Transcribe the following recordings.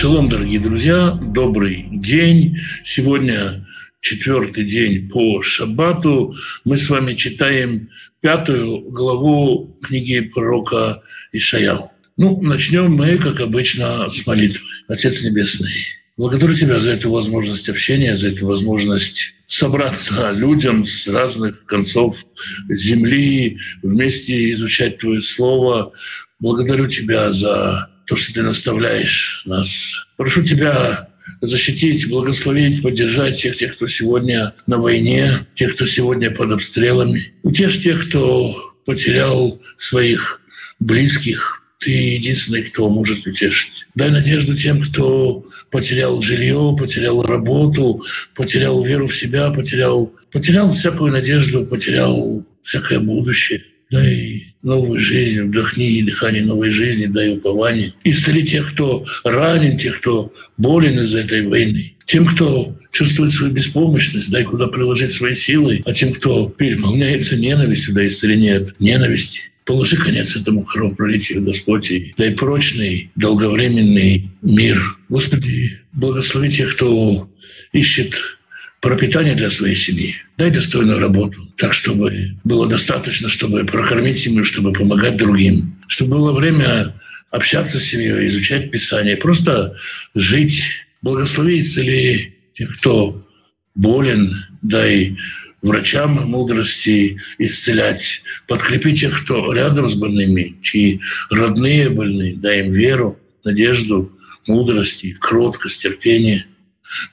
Шалом, дорогие друзья, добрый день. Сегодня четвертый день по Шаббату. Мы с вами читаем пятую главу книги пророка Ишаяу. Ну, начнем мы, как обычно, с молитвы. Отец Небесный, благодарю Тебя за эту возможность общения, за эту возможность собраться людям с разных концов земли, вместе изучать Твое Слово. Благодарю Тебя за то, что ты наставляешь нас. Прошу тебя защитить, благословить, поддержать всех тех, кто сегодня на войне, тех, кто сегодня под обстрелами. Утешь тех, кто потерял своих близких. Ты единственный, кто может утешить. Дай надежду тем, кто потерял жилье, потерял работу, потерял веру в себя, потерял, потерял всякую надежду, потерял всякое будущее дай новую жизнь, вдохни дыхание новой жизни, дай упование. Исцели тех, кто ранен, тех, кто болен из-за этой войны. Тем, кто чувствует свою беспомощность, дай куда приложить свои силы. А тем, кто переполняется ненавистью, дай исцеление от ненависти. Положи конец этому кровопролитию, Господь, и дай прочный, долговременный мир. Господи, благослови тех, кто ищет пропитание для своей семьи. Дай достойную работу, так, чтобы было достаточно, чтобы прокормить семью, чтобы помогать другим, чтобы было время общаться с семьей, изучать Писание, просто жить. Благослови исцели тех, кто болен, дай врачам мудрости исцелять, подкрепи тех, кто рядом с больными, чьи родные больны, дай им веру, надежду, мудрости, кроткость, терпение –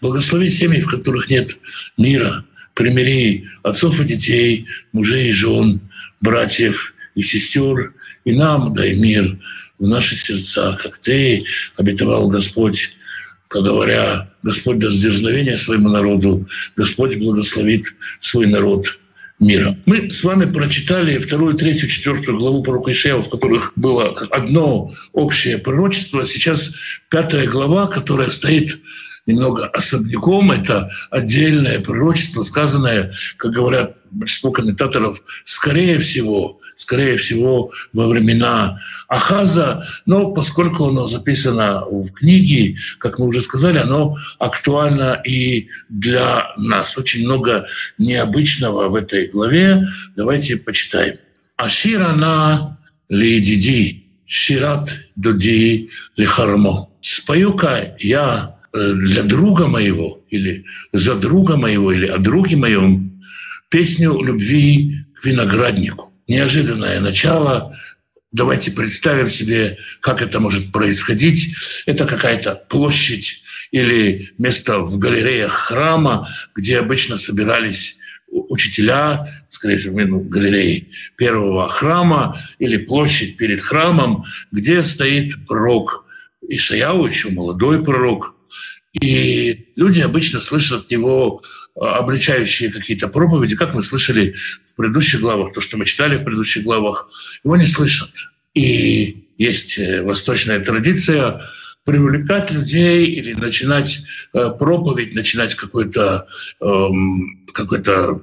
Благослови семьи, в которых нет мира. Примири отцов и детей, мужей и жен, братьев и сестер. И нам дай мир в наши сердца, как Ты обетовал Господь, говоря, Господь даст дерзновение своему народу, Господь благословит свой народ мира. Мы с вами прочитали вторую, третью, четвертую главу пророка Ишея, в которых было одно общее пророчество. Сейчас пятая глава, которая стоит немного особняком. Это отдельное пророчество, сказанное, как говорят большинство комментаторов, скорее всего, скорее всего, во времена Ахаза, но поскольку оно записано в книге, как мы уже сказали, оно актуально и для нас. Очень много необычного в этой главе. Давайте почитаем. Аширана лидиди, шират дуди лихармо. Спою-ка я для друга моего или за друга моего или о друге моем песню любви к винограднику. Неожиданное начало. Давайте представим себе, как это может происходить. Это какая-то площадь или место в галереях храма, где обычно собирались учителя, скорее всего, ну, галереи первого храма или площадь перед храмом, где стоит пророк Ишаяу, еще молодой пророк, и люди обычно слышат от него а, обличающие какие-то проповеди, как мы слышали в предыдущих главах, то, что мы читали в предыдущих главах, его не слышат. И есть э, восточная традиция привлекать людей или начинать э, проповедь, начинать какое-то эм, какое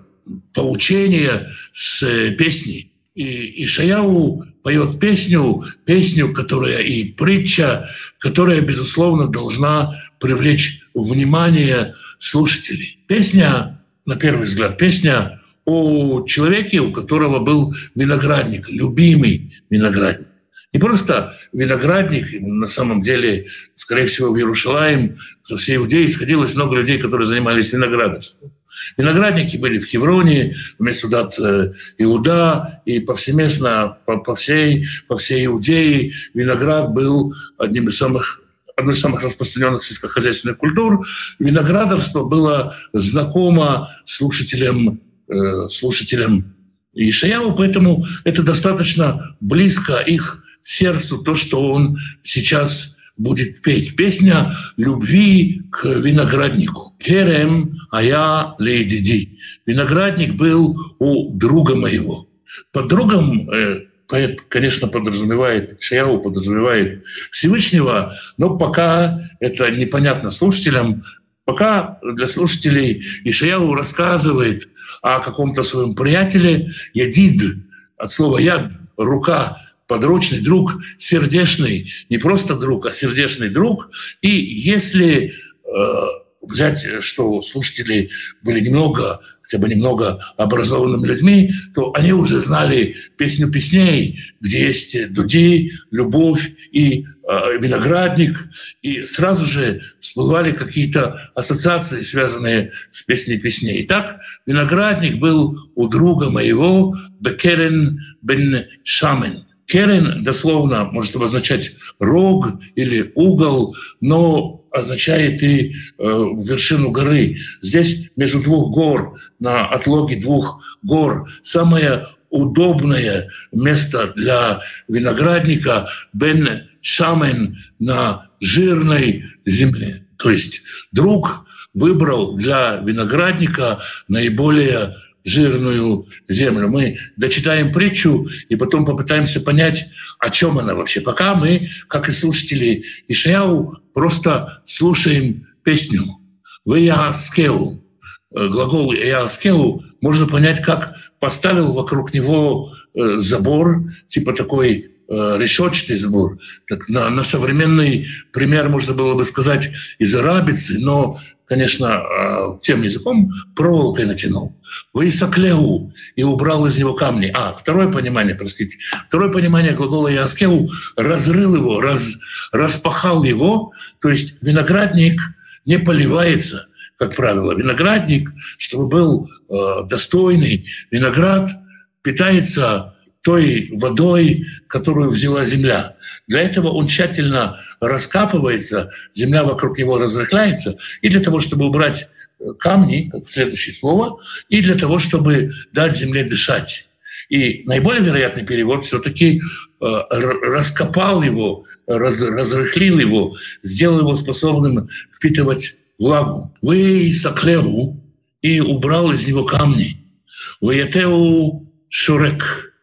поучение с э, песней. И Ишаяу поет песню, песню, которая и притча, которая, безусловно, должна привлечь внимание слушателей. Песня, на первый взгляд, песня о человеке, у которого был виноградник, любимый виноградник. Не просто виноградник, на самом деле, скорее всего, в Иерушалаем со всей Иудеи сходилось много людей, которые занимались виноградарством. Виноградники были в Хевроне, в Месудат э, Иуда, и повсеместно по, по, всей, по всей Иудее виноград был одним из самых одной из самых распространенных сельскохозяйственных культур. Виноградарство было знакомо слушателям, э, слушателям Ишаяу, поэтому это достаточно близко их сердцу, то, что он сейчас будет петь. Песня любви к винограднику. Керем, а я лейдиди. Виноградник был у друга моего. Под другом э, поэт, конечно, подразумевает, Шаяу подразумевает Всевышнего, но пока это непонятно слушателям, пока для слушателей Ишаяу рассказывает о каком-то своем приятеле, ядид, от слова яд, рука, подручный друг, сердечный, не просто друг, а сердечный друг. И если э, взять, что слушатели были немного хотя бы немного образованными людьми, то они уже знали песню песней, где есть дуди, любовь и э, виноградник, и сразу же всплывали какие-то ассоциации, связанные с песней песней. Итак, виноградник был у друга моего Бекерен бен Шамен. Керен дословно может обозначать рог или угол, но означает и э, вершину горы. Здесь между двух гор, на отлоге двух гор, самое удобное место для виноградника Бен Шамен на жирной земле. То есть друг выбрал для виноградника наиболее жирную землю. Мы дочитаем притчу и потом попытаемся понять, о чем она вообще. Пока мы, как и слушатели Ишаяу, просто слушаем песню. В Яаскеу, глагол Яаскеу, можно понять, как поставил вокруг него э, забор, типа такой э, решетчатый забор. Так на, на современный пример можно было бы сказать из арабицы, но конечно, а, тем языком проволокой натянул. Высоклеу и убрал из него камни. А, второе понимание, простите. Второе понимание глагола яскеу разрыл его, раз, распахал его. То есть виноградник не поливается, как правило. Виноградник, чтобы был э, достойный, виноград питается той водой, которую взяла земля. Для этого он тщательно раскапывается, земля вокруг него разрыхляется, и для того, чтобы убрать э, камни, как следующее слово, и для того, чтобы дать земле дышать. И наиболее вероятный перевод все-таки э, раскопал его, раз, разрыхлил его, сделал его способным впитывать влагу. Вы соклеву и убрал из него камни. Вы шурек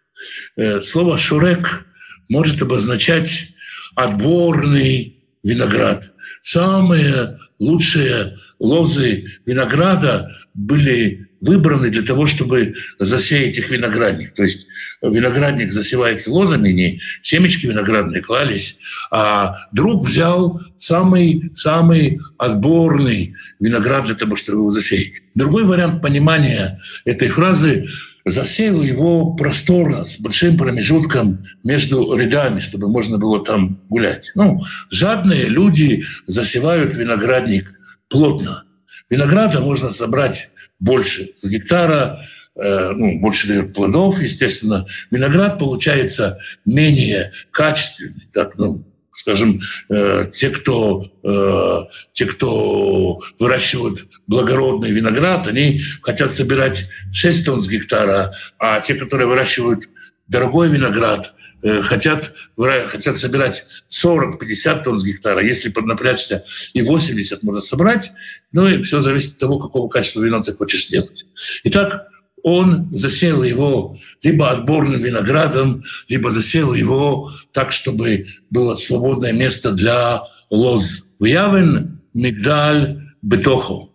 слово «шурек» может обозначать отборный виноград. Самые лучшие лозы винограда были выбраны для того, чтобы засеять их виноградник. То есть виноградник засевается лозами, не семечки виноградные клались, а друг взял самый, самый отборный виноград для того, чтобы его засеять. Другой вариант понимания этой фразы засеял его просторно, с большим промежутком между рядами, чтобы можно было там гулять. Ну, жадные люди засевают виноградник плотно. Винограда можно собрать больше. С гектара э, ну, больше дает плодов, естественно. Виноград получается менее качественный, так, ну, скажем, э, те, кто, э, те, кто выращивают благородный виноград, они хотят собирать 6 тонн с гектара, а те, которые выращивают дорогой виноград, э, хотят, хотят собирать 40-50 тонн с гектара. Если поднапрячься, и 80 можно собрать. Ну и все зависит от того, какого качества вина ты хочешь сделать. Итак, он засеял его либо отборным виноградом, либо засеял его так, чтобы было свободное место для лоз. Вявен мигдаль бетохо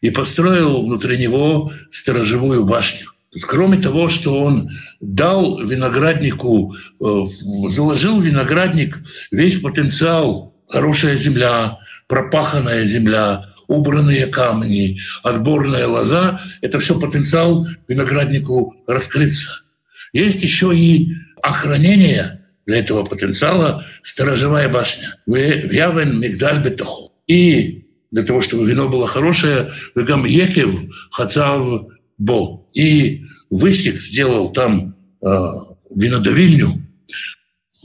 и построил внутри него сторожевую башню. Кроме того, что он дал винограднику, э, заложил виноградник весь потенциал, хорошая земля, пропаханная земля, убранные камни, отборная лоза — это все потенциал винограднику раскрыться. Есть еще и охранение для этого потенциала сторожевая башня. Вявен мигдаль бетахо. И для того, чтобы вино было хорошее, вегам екев хацав бо. И высек сделал там э, винодавильню,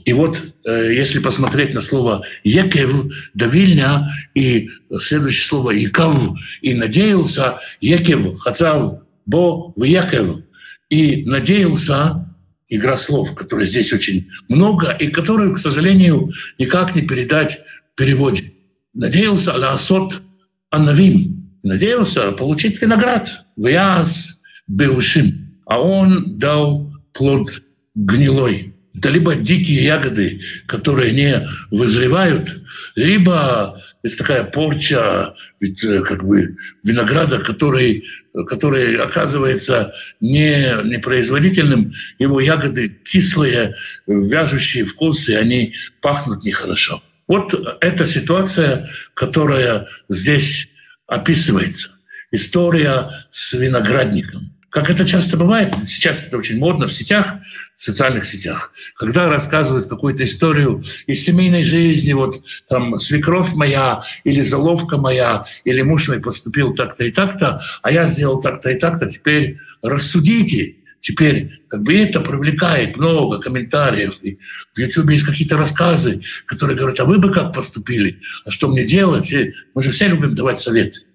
и вот э, если посмотреть на слово «екев», «давильня» и следующее слово «якав», и «надеялся», «екев», «хацав», «бо», в «якев», и «надеялся», игра слов, которая здесь очень много, и которую, к сожалению, никак не передать в переводе. Надеялся «лаасот анавим», надеялся получить виноград, «вяз беушим», а он дал плод гнилой. Это либо дикие ягоды, которые не вызревают, либо есть такая порча ведь, э, как бы, винограда, который, который оказывается не, непроизводительным, его ягоды кислые, вяжущие вкусы, они пахнут нехорошо. Вот эта ситуация, которая здесь описывается. История с виноградником. Как это часто бывает, сейчас это очень модно в сетях, в социальных сетях, когда рассказывают какую-то историю из семейной жизни, вот там свекровь моя или заловка моя, или муж мой поступил так-то и так-то, а я сделал так-то и так-то, теперь рассудите, Теперь как бы это привлекает много комментариев. И в YouTube есть какие-то рассказы, которые говорят, а вы бы как поступили, а что мне делать? И мы же все любим давать советы.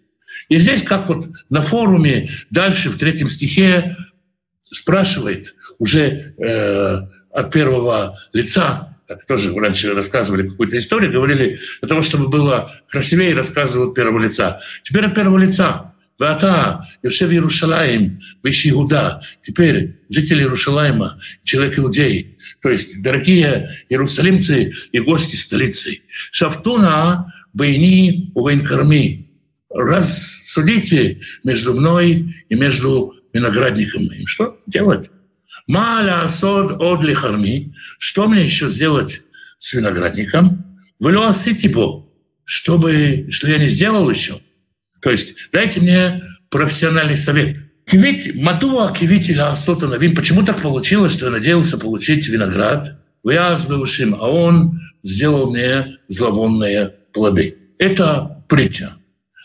И здесь, как вот на форуме, дальше в третьем стихе спрашивает уже э, от первого лица, как тоже раньше рассказывали какую-то историю, говорили, для того, чтобы было красивее, рассказывают от первого лица. Теперь от первого лица. Вата, Йошев Иерушалаем, Виши Иуда. Теперь жители Иерушалайма, человек иудей, то есть дорогие иерусалимцы и гости столицы. Шафтуна Байни Увейнкарми рассудите между мной и между виноградником моим. Что делать? Маля сод од лихарми. Что мне еще сделать с виноградником? Вылюасите его, чтобы, что я не сделал еще. То есть дайте мне профессиональный совет. Кивить, мадуа кивить или навин. Почему так получилось, что я надеялся получить виноград? Выяз ушим, а он сделал мне зловонные плоды. Это притча.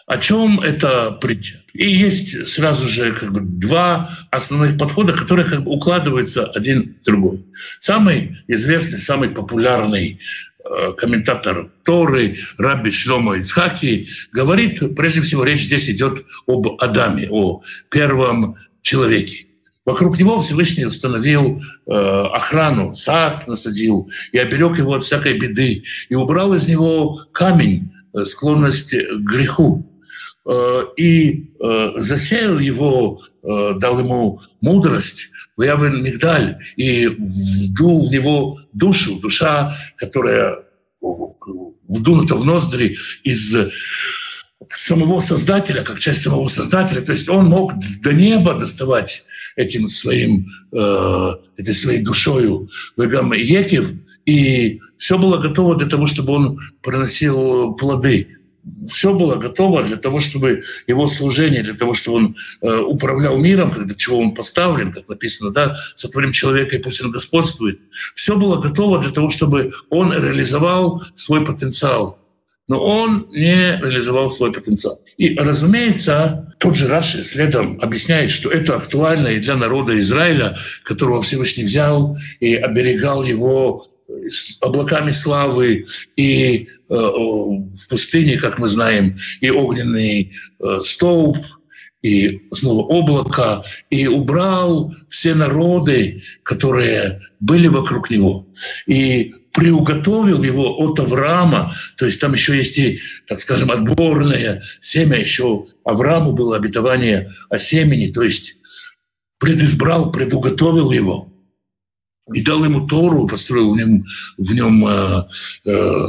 О чем эта притча? И есть сразу же как бы два основных подхода, которые как бы укладываются один в другой. Самый известный, самый популярный э, комментатор Торы, Раби Шлома Ицхаки, говорит, прежде всего, речь здесь идет об Адаме, о первом человеке. Вокруг него Всевышний установил э, охрану, сад насадил и оберег его от всякой беды, и убрал из него камень, э, склонность к греху. Э, и э, засеял его, э, дал ему мудрость, выявлен мигдаль, и вдул в него душу, душа, которая вдунута в ноздри из самого Создателя, как часть самого Создателя. То есть он мог до неба доставать этим своим, этой своей душою Вегам Екев, и все было готово для того, чтобы он приносил плоды все было готово для того, чтобы его служение, для того, чтобы он э, управлял миром, когда чего он поставлен, как написано, да, сотворим человека и пусть он господствует. Все было готово для того, чтобы он реализовал свой потенциал. Но он не реализовал свой потенциал. И, разумеется, тот же Раши следом объясняет, что это актуально и для народа Израиля, которого Всевышний взял и оберегал его облаками славы и э, в пустыне, как мы знаем, и огненный э, столб, и снова облако, и убрал все народы, которые были вокруг него, и приуготовил его от Авраама, то есть там еще есть и, так скажем, отборное семя, еще Аврааму было обетование о семени, то есть предизбрал, предуготовил его – и дал ему Тору, построил в нем, в нем э, э,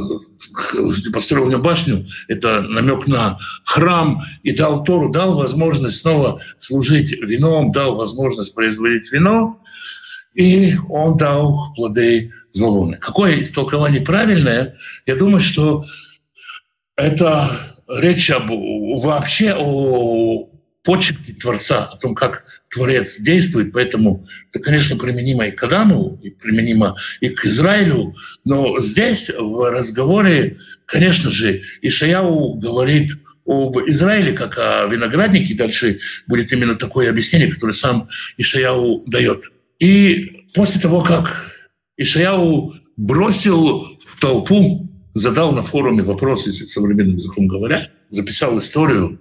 построил в нем башню, это намек на храм, и дал Тору, дал возможность снова служить вином, дал возможность производить вино, и он дал плоды зловония. Какое истолкование правильное? Я думаю, что это речь об, вообще о почерки Творца, о том, как Творец действует, поэтому это, конечно, применимо и к Адаму, и применимо и к Израилю, но здесь в разговоре, конечно же, Ишаяу говорит об Израиле как о винограднике, дальше будет именно такое объяснение, которое сам Ишаяу дает. И после того, как Ишаяу бросил в толпу, задал на форуме вопрос, если современным языком говоря, записал историю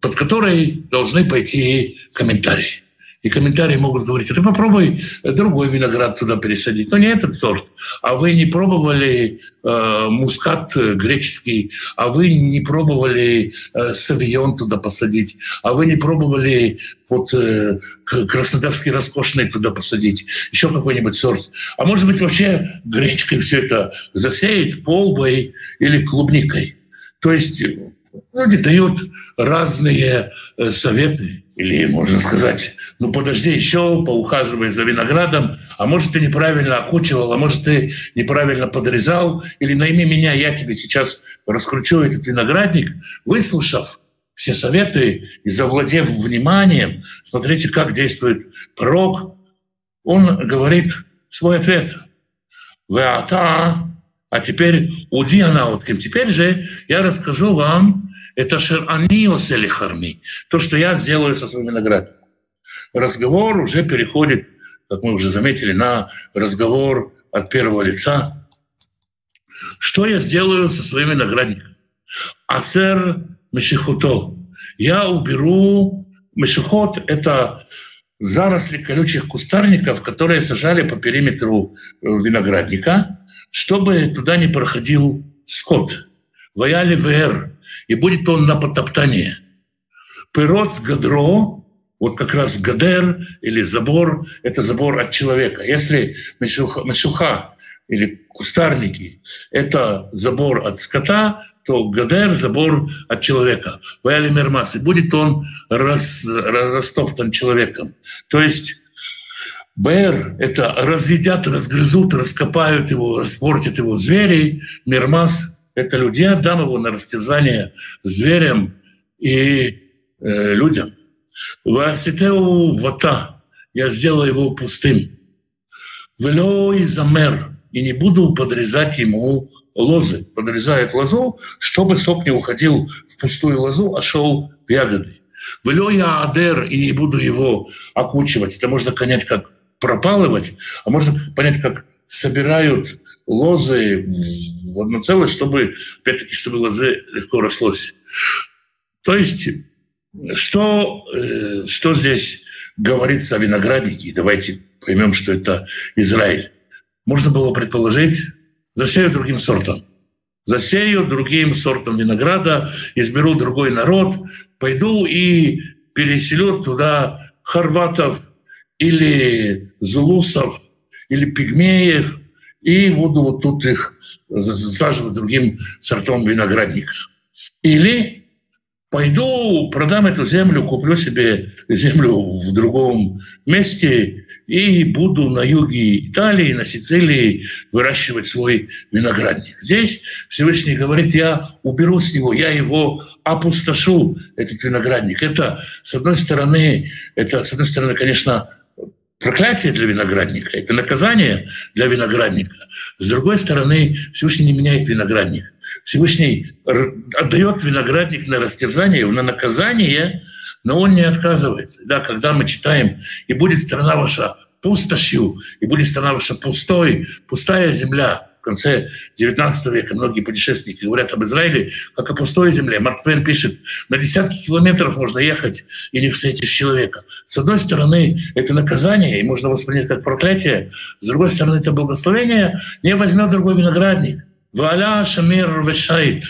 под которой должны пойти комментарии. И комментарии могут говорить, а ты попробуй другой виноград туда пересадить. Но не этот сорт. А вы не пробовали э, мускат греческий, а вы не пробовали э, савион туда посадить, а вы не пробовали вот э, краснодарский роскошный туда посадить, еще какой-нибудь сорт. А может быть вообще гречкой все это засеять, полбой или клубникой. То есть люди дают разные э, советы. Или, можно сказать, ну подожди еще, поухаживай за виноградом, а может ты неправильно окучивал, а может ты неправильно подрезал, или найми меня, я тебе сейчас раскручу этот виноградник, выслушав все советы и завладев вниманием, смотрите, как действует пророк, он говорит свой ответ. Веата а теперь уди анаутким. Теперь же я расскажу вам, это шераниосели харми, то, что я сделаю со своим виноградом. Разговор уже переходит, как мы уже заметили, на разговор от первого лица. Что я сделаю со своим виноградником? Ацер мешихуто. Я уберу мешихот – это заросли колючих кустарников, которые сажали по периметру э, виноградника – чтобы туда не проходил скот. Ваяли ВР, и будет он на потоптание. Пирот с гадро, вот как раз гадер или забор, это забор от человека. Если мешуха, мешуха или кустарники – это забор от скота, то гадер – забор от человека. Ваяли мермас, и будет он рас, растоптан человеком. То есть БР – это разъедят, разгрызут, раскопают его, распортят его звери. Мирмас – это люди. Я отдам его на растерзание зверям и э, людям. Васитеу вата – я сделаю его пустым. Вело и замер – и не буду подрезать ему лозы. Подрезает лозу, чтобы сок не уходил в пустую лозу, а шел в ягоды. Вело я адер, и не буду его окучивать. Это можно понять как пропалывать, а можно понять, как собирают лозы в одно целое, чтобы, опять-таки, чтобы лозы легко рослось. То есть, что, э, что здесь говорится о винограднике? Давайте поймем, что это Израиль. Можно было предположить, засею другим сортом. Засею другим сортом винограда, изберу другой народ, пойду и переселю туда хорватов, или зулусов, или пигмеев, и буду вот тут их засаживать другим сортом виноградника. Или пойду, продам эту землю, куплю себе землю в другом месте и буду на юге Италии, на Сицилии выращивать свой виноградник. Здесь Всевышний говорит, я уберу с него, я его опустошу, этот виноградник. Это, с одной стороны, это, с одной стороны, конечно, проклятие для виноградника, это наказание для виноградника. С другой стороны, Всевышний не меняет виноградник. Всевышний отдает виноградник на растерзание, на наказание, но он не отказывается. Да, когда мы читаем «И будет страна ваша пустошью, и будет страна ваша пустой, пустая земля», в конце XIX века многие путешественники говорят об Израиле как о пустой земле. Марк Твен пишет, на десятки километров можно ехать и не встретишь человека. С одной стороны, это наказание, и можно воспринять как проклятие. С другой стороны, это благословение. Не возьмет другой виноградник. Валя шамир вешает.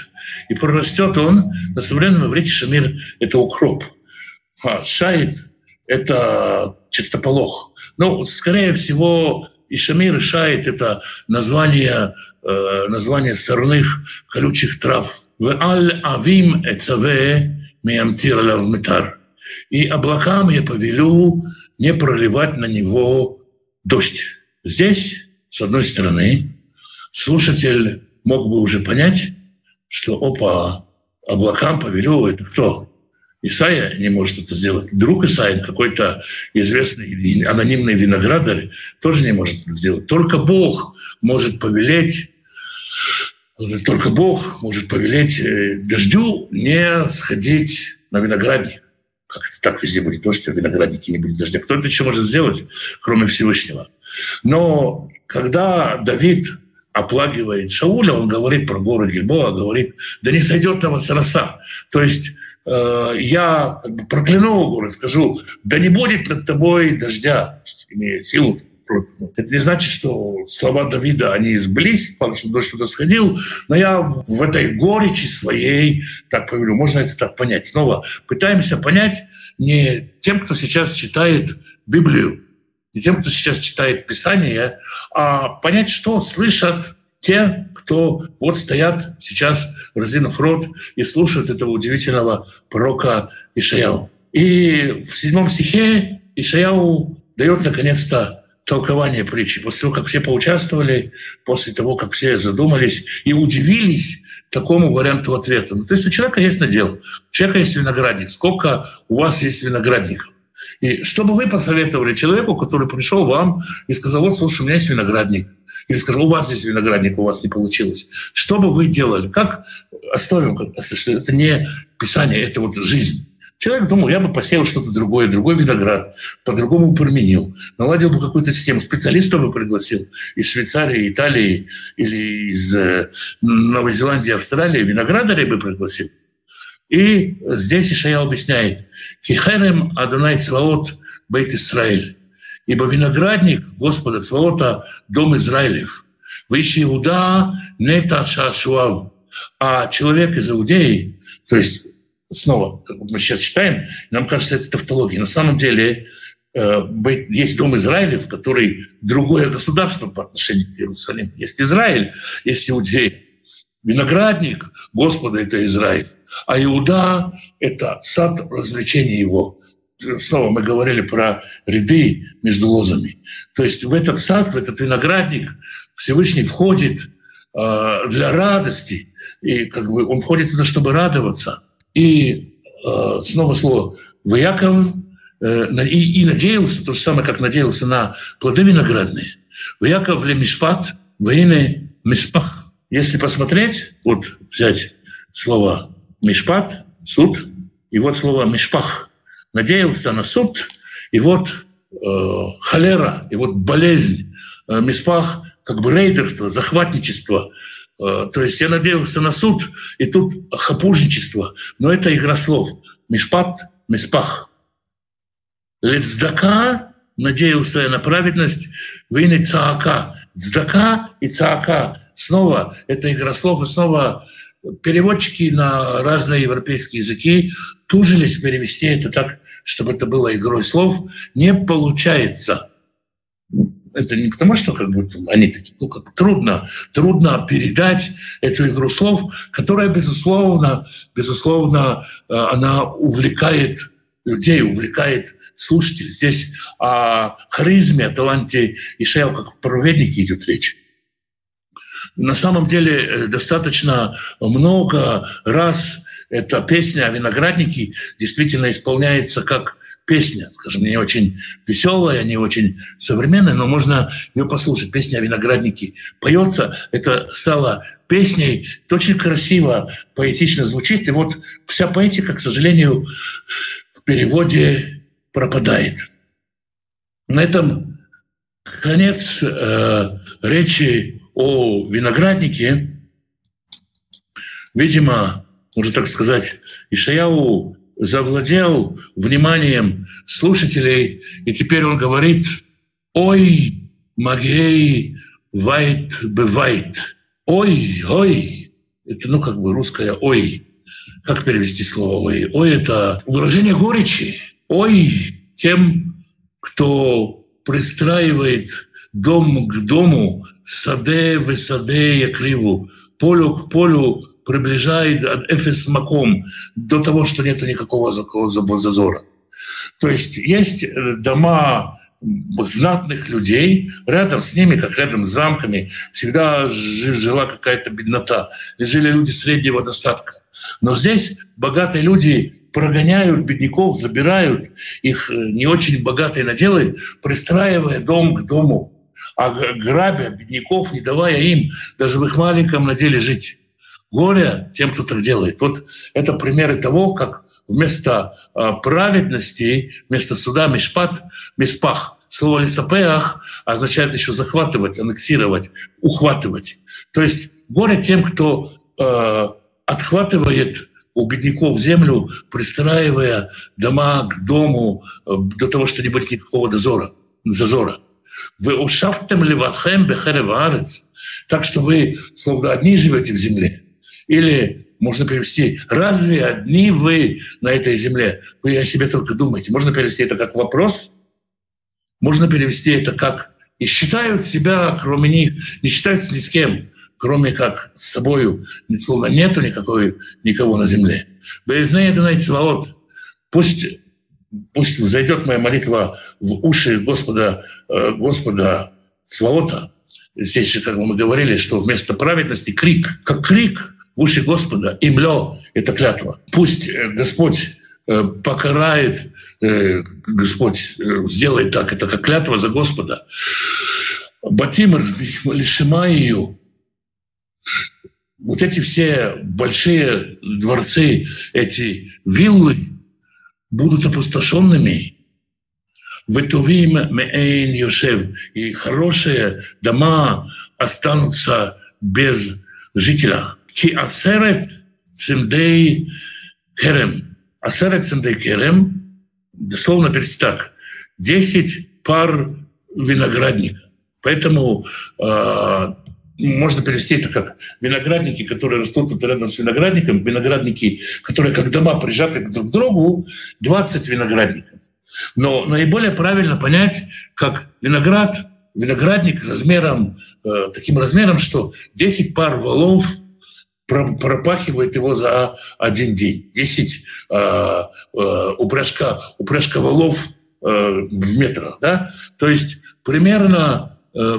И прорастет он, на современном иврите шамир – это укроп. А шайт – это чертополох. Ну, скорее всего, и Шамир и Шайт – это название, э, название сорных колючих трав. В аль авим эцаве миамтир метар. И облакам я повелю не проливать на него дождь. Здесь, с одной стороны, слушатель мог бы уже понять, что опа, облакам повелю, это кто? Исаия не может это сделать. Друг Исаия, какой-то известный анонимный виноградарь, тоже не может это сделать. Только Бог может повелеть, только Бог может повелеть э, дождю не сходить на виноградник. Как это так везде будет дождь, а в винограднике не будет дождя. Кто это еще может сделать, кроме Всевышнего? Но когда Давид оплагивает Шауля, он говорит про горы Гильбоа, говорит, да не сойдет на вас роса. То есть я как бы прокляну город, скажу, да не будет над тобой дождя, имея силу это не значит, что слова Давида, они сблизь, что дождь что-то сходил, но я в этой горечи своей, так говорю, можно это так понять. Снова пытаемся понять не тем, кто сейчас читает Библию, не тем, кто сейчас читает Писание, а понять, что слышат те, кто вот стоят сейчас, разинув рот, и слушают этого удивительного пророка Ишаяу. И в седьмом стихе Ишаяу дает наконец-то толкование притчи. После того, как все поучаствовали, после того, как все задумались и удивились такому варианту ответа. Ну, то есть у человека есть надел, у человека есть виноградник. Сколько у вас есть виноградников? И что бы вы посоветовали человеку, который пришел вам и сказал, вот, слушай, у меня есть виноградник. Или сказал, у вас здесь виноградник, у вас не получилось. Что бы вы делали? Как оставим, что это не Писание, это вот жизнь. Человек думал, я бы посеял что-то другое, другой виноград, по-другому применил, наладил бы какую-то систему, специалиста бы пригласил из Швейцарии, Италии или из э, Новой Зеландии, Австралии, виноградарей бы пригласил. И здесь Ишая объясняет, «Кихерем Адонай Цваот Бейт Исраиль» ибо виноградник Господа Цваота – дом Израилев. Выше Иуда не Шашуав. А человек из Иудеи, то есть снова, мы сейчас читаем, нам кажется, это тавтология. На самом деле э, есть дом Израилев, который другое государство по отношению к Иерусалиму. Есть Израиль, есть Иудеи. Виноградник Господа – это Израиль. А Иуда – это сад развлечения его снова мы говорили про ряды между лозами. То есть в этот сад, в этот виноградник Всевышний входит э, для радости, и как бы он входит туда, чтобы радоваться. И э, снова слово «Вояков» э, и, и надеялся, то же самое, как надеялся на плоды виноградные. «Вояков ли мишпат, воины мишпах». Если посмотреть, вот взять слово «мишпат», «суд», и вот слово «мишпах», надеялся на суд, и вот э, холера, и вот болезнь, э, миспах, как бы рейдерство, захватничество. Э, то есть я надеялся на суд, и тут хапужничество. Но это игра слов. Мишпат, миспах. Лецдака, надеялся я на праведность, вины цаака. Цдака и цаака. Снова это игра слов, и снова переводчики на разные европейские языки тужились перевести это так, чтобы это было игрой слов. Не получается. Это не потому, что как будто они такие, ну как трудно, трудно передать эту игру слов, которая, безусловно, безусловно, э, она увлекает людей, увлекает слушателей. Здесь о харизме, о таланте Ишея как проповеднике идет речь. На самом деле э, достаточно много раз эта песня о винограднике действительно исполняется как песня, скажем, не очень веселая, не очень современная, но можно ее послушать. Песня о винограднике поется, это стало песней, это очень красиво, поэтично звучит. И вот вся поэтика, к сожалению, в переводе пропадает. На этом конец э, речи о винограднике. Видимо, можно так сказать, Ишаяу завладел вниманием слушателей, и теперь он говорит «Ой, магей вайт бывает». «Ой, ой». Это, ну, как бы русское «ой». Как перевести слово «ой»? «Ой» — это выражение горечи. «Ой» тем, кто пристраивает дом к дому, саде в саде я криву, полю к полю приближает от эфес маком до того, что нет никакого зазора. То есть есть э, дома знатных людей, рядом с ними, как рядом с замками, всегда жила какая-то беднота, жили люди среднего достатка. Но здесь богатые люди прогоняют бедняков, забирают их э, не очень богатые наделы, пристраивая дом к дому, а грабя бедняков, не давая им даже в их маленьком наделе жить. Горе тем, кто так делает. Вот это примеры того, как вместо э, праведности, вместо суда мишпат, миспах. Слово лисапеах означает еще захватывать, аннексировать, ухватывать. То есть горе тем, кто э, отхватывает у бедняков землю, пристраивая дома к дому э, до того, что не будет никакого дозора, зазора. Вы ушафтем леватхем бехереварец, так что вы словно одни живете в земле. Или можно перевести, разве одни вы на этой земле? Вы о себе только думаете. Можно перевести это как вопрос, можно перевести это как и считают себя, кроме них, не считаются ни с кем, кроме как с собою, словно нету никакой, никого на земле. Боязны это найти вот. Пусть, пусть зайдет моя молитва в уши Господа, э, Господа Сволота. Здесь же, как мы говорили, что вместо праведности крик, как крик в уши Господа, имлё – это клятва. Пусть э, Господь э, покарает Господь сделает так, это как клятва за Господа. Батимр Лишимаию, вот эти все большие дворцы, эти виллы будут опустошенными. Ветувим меэйн Йошев. И хорошие дома останутся без жителя. Ки асерет цимдей керем. Асерет цимдей керем – дословно перевести так, 10 пар виноградника. Поэтому э, можно перевести это как виноградники, которые растут вот рядом с виноградником, виноградники, которые как дома прижаты друг к другу, 20 виноградников. Но наиболее правильно понять, как виноград, виноградник размером, э, таким размером, что 10 пар валов – пропахивает его за один день. 10 э, э, упряжка, упряжка валов э, в метрах. Да? То есть примерно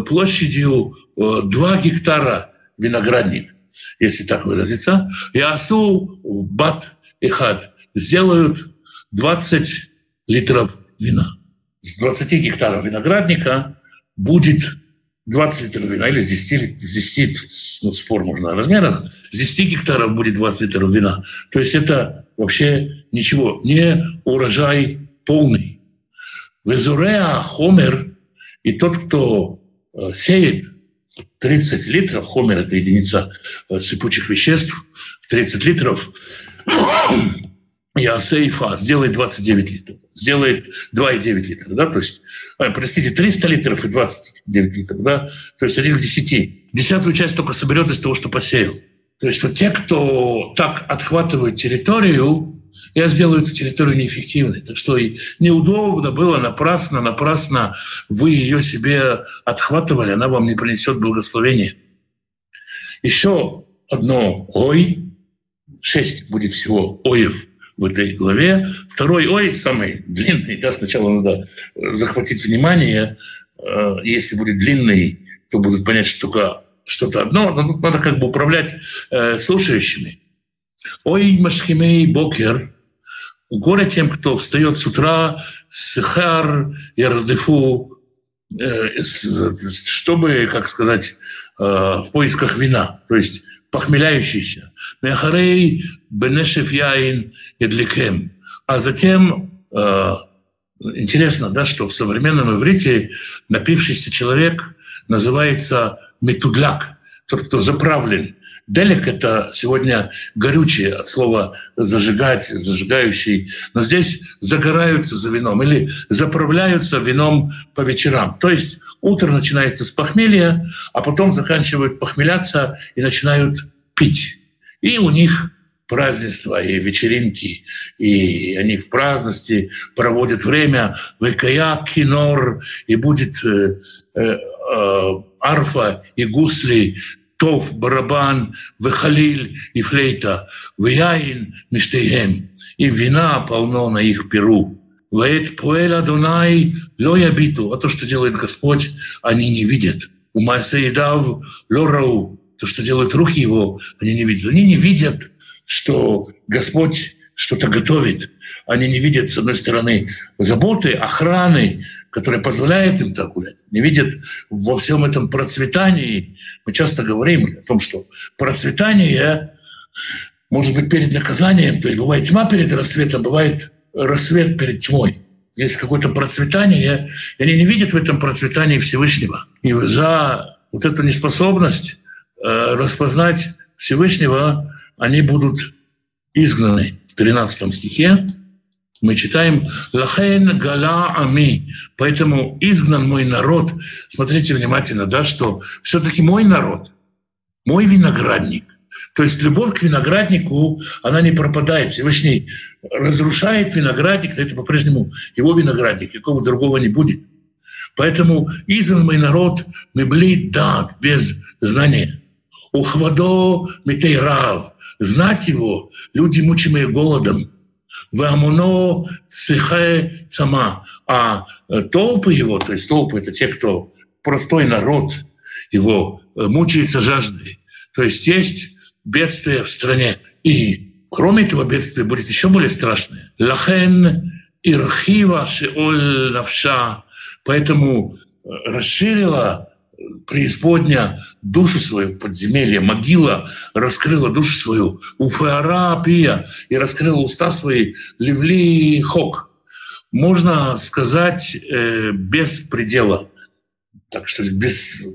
площадью э, 2 гектара виноградник, если так выразиться. И асу в бат и хат сделают 20 литров вина. С 20 гектаров виноградника будет 20 литров вина или с 10, с 10 ну, спор можно о размерах, с 10 гектаров будет 20 литров вина. То есть это вообще ничего, не урожай полный. Везуреа хомер, и тот, кто э, сеет 30 литров, хомер – это единица э, сыпучих веществ, 30 литров, Ясейфа сделает 29 литров, сделает 2,9 литра, да, то есть, простите, 300 литров и 29 литров, да, то есть один к 10. Десятую часть только соберет из того, что посеял. То есть вот те, кто так отхватывают территорию, я сделаю эту территорию неэффективной. Так что и неудобно было напрасно, напрасно вы ее себе отхватывали, она вам не принесет благословения. Еще одно «ой», шесть будет всего «оев», в этой главе. Второй ой, самый длинный, да, сначала надо э, захватить внимание. Э, если будет длинный, то будут понять, что только что-то одно, но тут надо как бы управлять э, слушающими. Ой, машхимей бокер, горе тем, кто встает с утра с хар и радефу, э, чтобы, как сказать, э, в поисках вина. То есть похмеляющийся. Мехарей бенешев яин едликем. А затем, э, интересно, да, что в современном иврите напившийся человек называется метудляк, тот, кто заправлен. Делик – это сегодня горючее от слова «зажигать», «зажигающий». Но здесь загораются за вином или заправляются вином по вечерам. То есть утро начинается с похмелья, а потом заканчивают похмеляться и начинают пить. И у них празднества и вечеринки, и они в праздности проводят время, векая, кинор, и будет э, э, э, арфа и гусли, барабан, вехалиль и флейта, вяин миштейхем, и вина полно на их перу. Ваэт поэль Адунай ло ябиту, а то, что делает Господь, они не видят. У Масаидав ло рау, то, что делают руки его, они не видят. Они не видят, что Господь что-то готовит. Они не видят, с одной стороны, заботы, охраны, которая позволяет им так гулять. Не видят во всем этом процветании. Мы часто говорим о том, что процветание может быть перед наказанием. То есть бывает тьма перед рассветом, бывает рассвет перед тьмой. Есть какое-то процветание, и они не видят в этом процветании Всевышнего. И за вот эту неспособность Э, распознать Всевышнего, они будут изгнаны в 13 стихе, мы читаем «Лахен гала ами», поэтому изгнан мой народ. Смотрите внимательно, да, что все-таки мой народ, мой виноградник. То есть любовь к винограднику, она не пропадает. Всевышний разрушает виноградник, это по-прежнему его виноградник, никакого другого не будет. Поэтому изгнан мой народ, мы были дат, без знания. Ухвадо митейрав, знать его, люди, мучимые голодом – Вамуно цихе цама. А э, толпы его, то есть толпы – это те, кто простой народ его э, мучается жаждой. То есть есть бедствие в стране. И кроме этого бедствия будет еще более страшное. Лахен ирхива шеоль навша. Поэтому э, расширила преисподня душу свою, подземелье, могила раскрыла душу свою, уфеара пия, и раскрыла уста свои, ливли хок. Можно сказать э, без предела. Так что без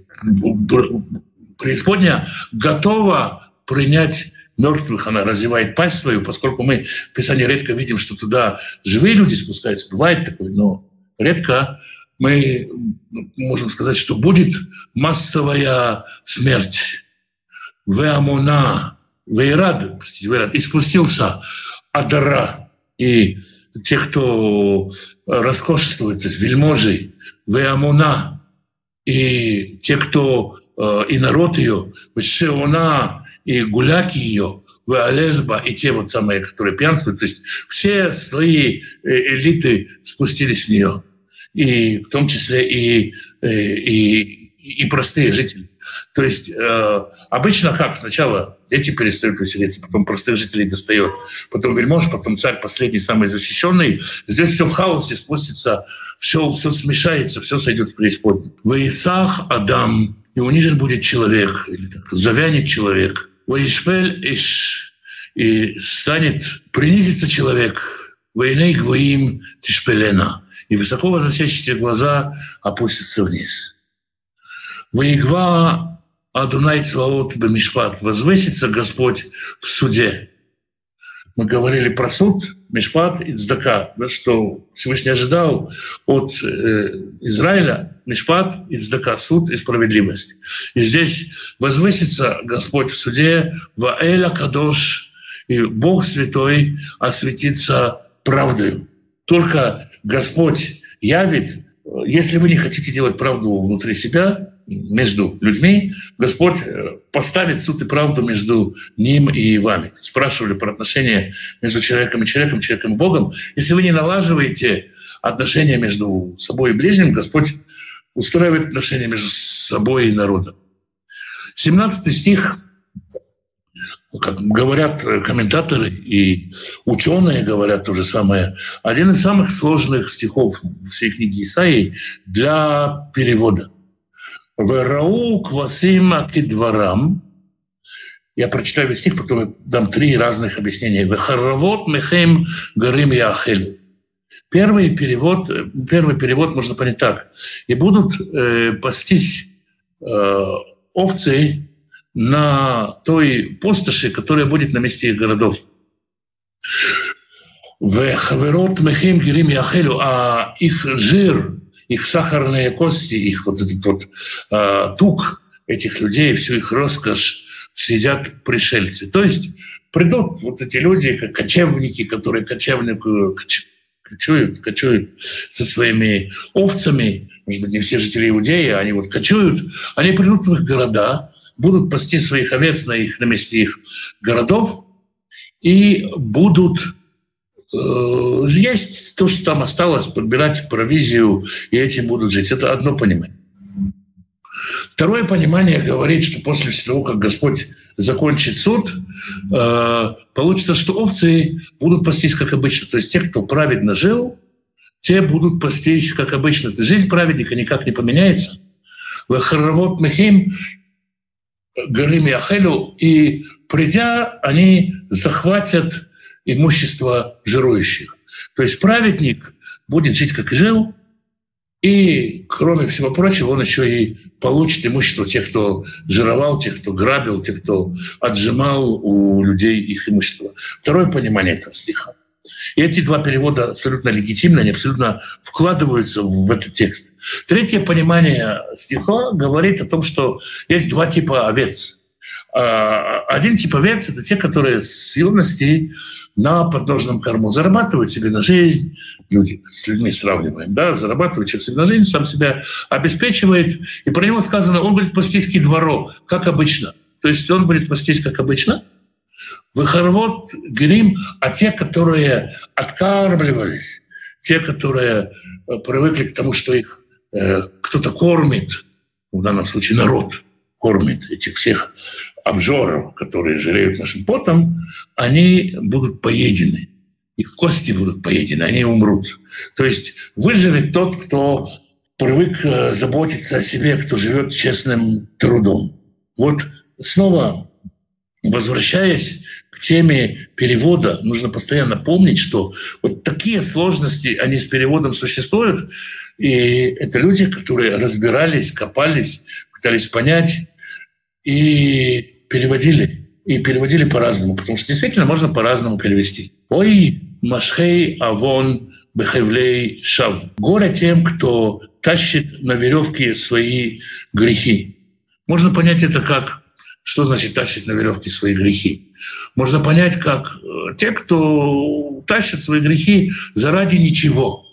преисподня готова принять мертвых, она развивает пасть свою, поскольку мы в Писании редко видим, что туда живые люди спускаются. Бывает такое, но редко мы можем сказать, что будет массовая смерть. Веамуна, Вейрад, Вейрад, и спустился Адара, и те, кто роскошествует, вельможи, Веамуна, и те, кто э, и народ ее, Вешеуна, и гуляки ее, Веалезба, и те вот самые, которые пьянствуют, то есть все слои э, элиты спустились в нее и в том числе и, э, и, и простые жители. То есть э, обычно как? Сначала дети перестают веселиться, потом простых жителей достает, потом вельмож, потом царь, последний, самый защищенный. Здесь все в хаосе спустится, все, все смешается, все сойдет в преисподнюю. В Исах Адам, и унижен будет человек, или так, завянет человек. В Ишпель Иш, и станет, принизится человек. Войны Гвоим Тишпелена и высоко возносящиеся глаза опустятся вниз. Воигва Адунай Цваот Бемишпат, возвысится Господь в суде. Мы говорили про суд, Мишпат и Цдака, да, что Всевышний ожидал от э, Израиля Мишпат и Цдака, суд и справедливость. И здесь возвысится Господь в суде, Ваэля Кадош, и Бог Святой осветится правдою. Только Господь явит, если вы не хотите делать правду внутри себя, между людьми, Господь э, поставит суд и правду между ним и вами. Спрашивали про отношения между человеком и человеком, человеком и Богом. Если вы не налаживаете отношения между собой и ближним, Господь устраивает отношения между собой и народом. 17 стих как говорят э, комментаторы и ученые говорят то же самое, один из самых сложных стихов всей книги Исаии для перевода. «Верау квасим акидварам» Я прочитаю весь стих, потом дам три разных объяснения. «Вехаравот мехем гарим яхелю». Первый перевод, первый перевод можно понять так. «И будут э, пастись э, овцы на той пустоши, которая будет на месте их городов. В хаверот мехим гирим яхелю, а их жир, их сахарные кости, их вот этот вот а, тук этих людей, всю их роскошь съедят пришельцы. То есть придут вот эти люди, как кочевники, которые кочевнику, кочуют, кочуют со своими овцами, может быть, не все жители Иудеи, они вот кочуют, они придут в их города, будут пасти своих овец на, их, на месте их городов и будут э, есть то, что там осталось, подбирать провизию, и этим будут жить. Это одно понимание. Второе понимание говорит, что после того, как Господь закончит суд, э, получится, что овцы будут пастись как обычно. То есть те, кто праведно жил, те будут пастись как обычно. Жизнь праведника никак не поменяется. Вахаравот Мехим Гарим Яхелю, и придя, они захватят имущество жирующих. То есть праведник будет жить, как и жил, И, кроме всего прочего, он еще и получит имущество тех, кто жировал, тех, кто грабил, тех, кто отжимал у людей их имущество. Второе понимание этого стиха. И эти два перевода абсолютно легитимны, они абсолютно вкладываются в этот текст. Третье понимание стиха говорит о том, что есть два типа овец. А, один тип овец — это те, которые с юности на подножном корму зарабатывают себе на жизнь, люди с людьми сравниваем, да, зарабатывает человек себе на жизнь, сам себя обеспечивает, и про него сказано, он будет пастись дворо, как обычно. То есть он будет пастись как обычно, Выхорвот грим, а те, которые откармливались, те, которые э, привыкли к тому, что их э, кто-то кормит, в данном случае народ кормит этих всех обжоров, которые жалеют нашим потом, они будут поедены. Их кости будут поедены, они умрут. То есть выживет тот, кто привык э, заботиться о себе, кто живет честным трудом. Вот снова возвращаясь к теме перевода, нужно постоянно помнить, что вот такие сложности, они с переводом существуют, и это люди, которые разбирались, копались, пытались понять и переводили. И переводили по-разному, потому что действительно можно по-разному перевести. Ой, машхей авон бехевлей шав. Горе тем, кто тащит на веревке свои грехи. Можно понять это как что значит тащить на веревке свои грехи? Можно понять, как э, те, кто тащит свои грехи заради ничего.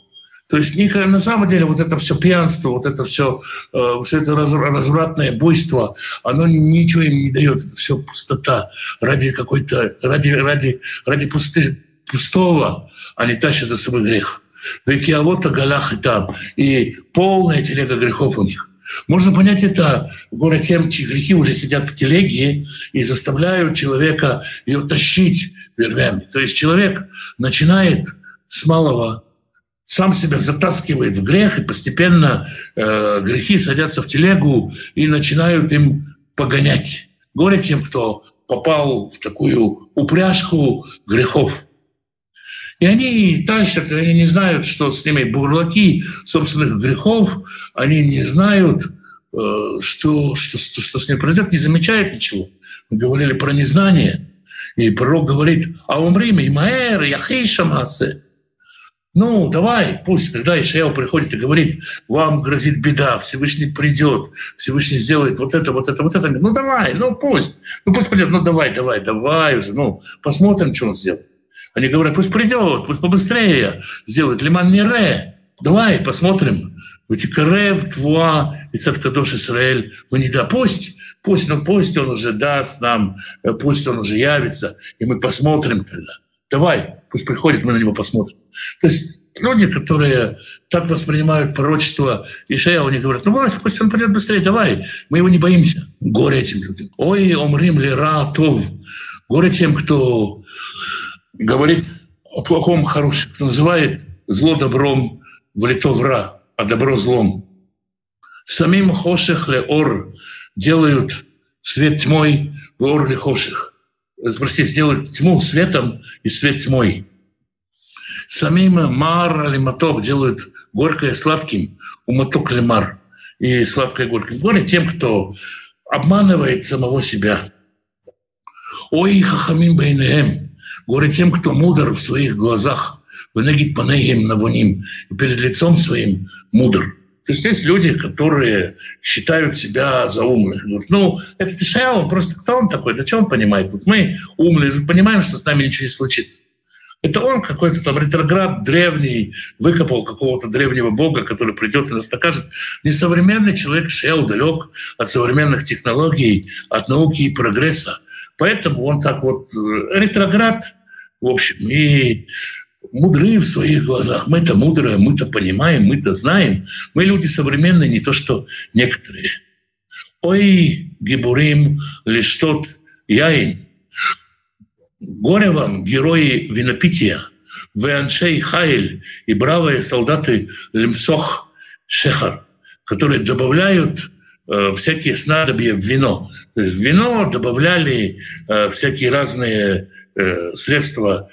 То есть на самом деле вот это все пьянство, вот это все, э, все это развратное буйство, оно ничего им не дает. Это все пустота ради какой-то, ради, ради, ради пусты, пустого они тащат за собой грех. Векиавота галах и там. И полная телега грехов у них. Можно понять это город тем, чьи грехи уже сидят в телеге и заставляют человека ее тащить вервями. То есть человек начинает с малого, сам себя затаскивает в грех, и постепенно э, грехи садятся в телегу и начинают им погонять. Горе тем, кто попал в такую упряжку грехов. И они тащат, и они не знают, что с ними бурлаки собственных грехов, они не знают, э, что, что, что, что с ними произойдет, не замечают ничего. Мы говорили про незнание, и пророк говорит, а умри, маэр, яхей шамасе. Ну, давай, пусть, когда Ишаял приходит и говорит, вам грозит беда, Всевышний придет, Всевышний сделает вот это, вот это, вот это. Ну, давай, ну пусть, ну пусть придет, ну давай, давай, давай уже, ну, посмотрим, что он сделает. Они говорят, пусть придет, пусть побыстрее сделает. Лиман не ре. Давай посмотрим. Ватикарев, Твуа, и Цаткадош Исраэль, вы не да, пусть, пусть, ну пусть он уже даст нам, э, пусть он уже явится, и мы посмотрим тогда. Давай, пусть приходит, мы на него посмотрим. То есть люди, которые так воспринимают пророчество Ишая, они говорят, ну пусть он придет быстрее, давай, мы его не боимся. Горе этим людям. Ой, омрим ли ратов. Горе тем, кто говорит о плохом хорошем, называет зло добром, в ра, а добро злом. Самим хоших ле ор делают свет тьмой в ор ле хоших. Простите, делают тьму светом и свет тьмой. Самим мар или маток делают горькое сладким, у маток мар и сладкое горьким. Горе тем, кто обманывает самого себя. Ой, хахамим бейнеем, Горе тем, кто мудр в своих глазах, вынагит панеем навоним, и перед лицом своим мудр. То есть есть люди, которые считают себя за умных. Говорят, ну, это Ишаял, он просто кто он такой? Да что он понимает? Вот мы умные, понимаем, что с нами ничего не случится. Это он какой-то там ретроград древний, выкопал какого-то древнего бога, который придет и нас накажет. Несовременный человек шел далек от современных технологий, от науки и прогресса. Поэтому он так вот э, ретроград, в общем, и мудрые в своих глазах. Мы-то мудрые, мы-то понимаем, мы-то знаем. Мы люди современные, не то что некоторые. Ой, гибурим, лишь тот яин. Горе вам, герои винопития, вы аншей хайль и бравые солдаты лемсох шехар, которые добавляют Э, всякие снадобья в вино. То есть в вино добавляли э, всякие разные э, средства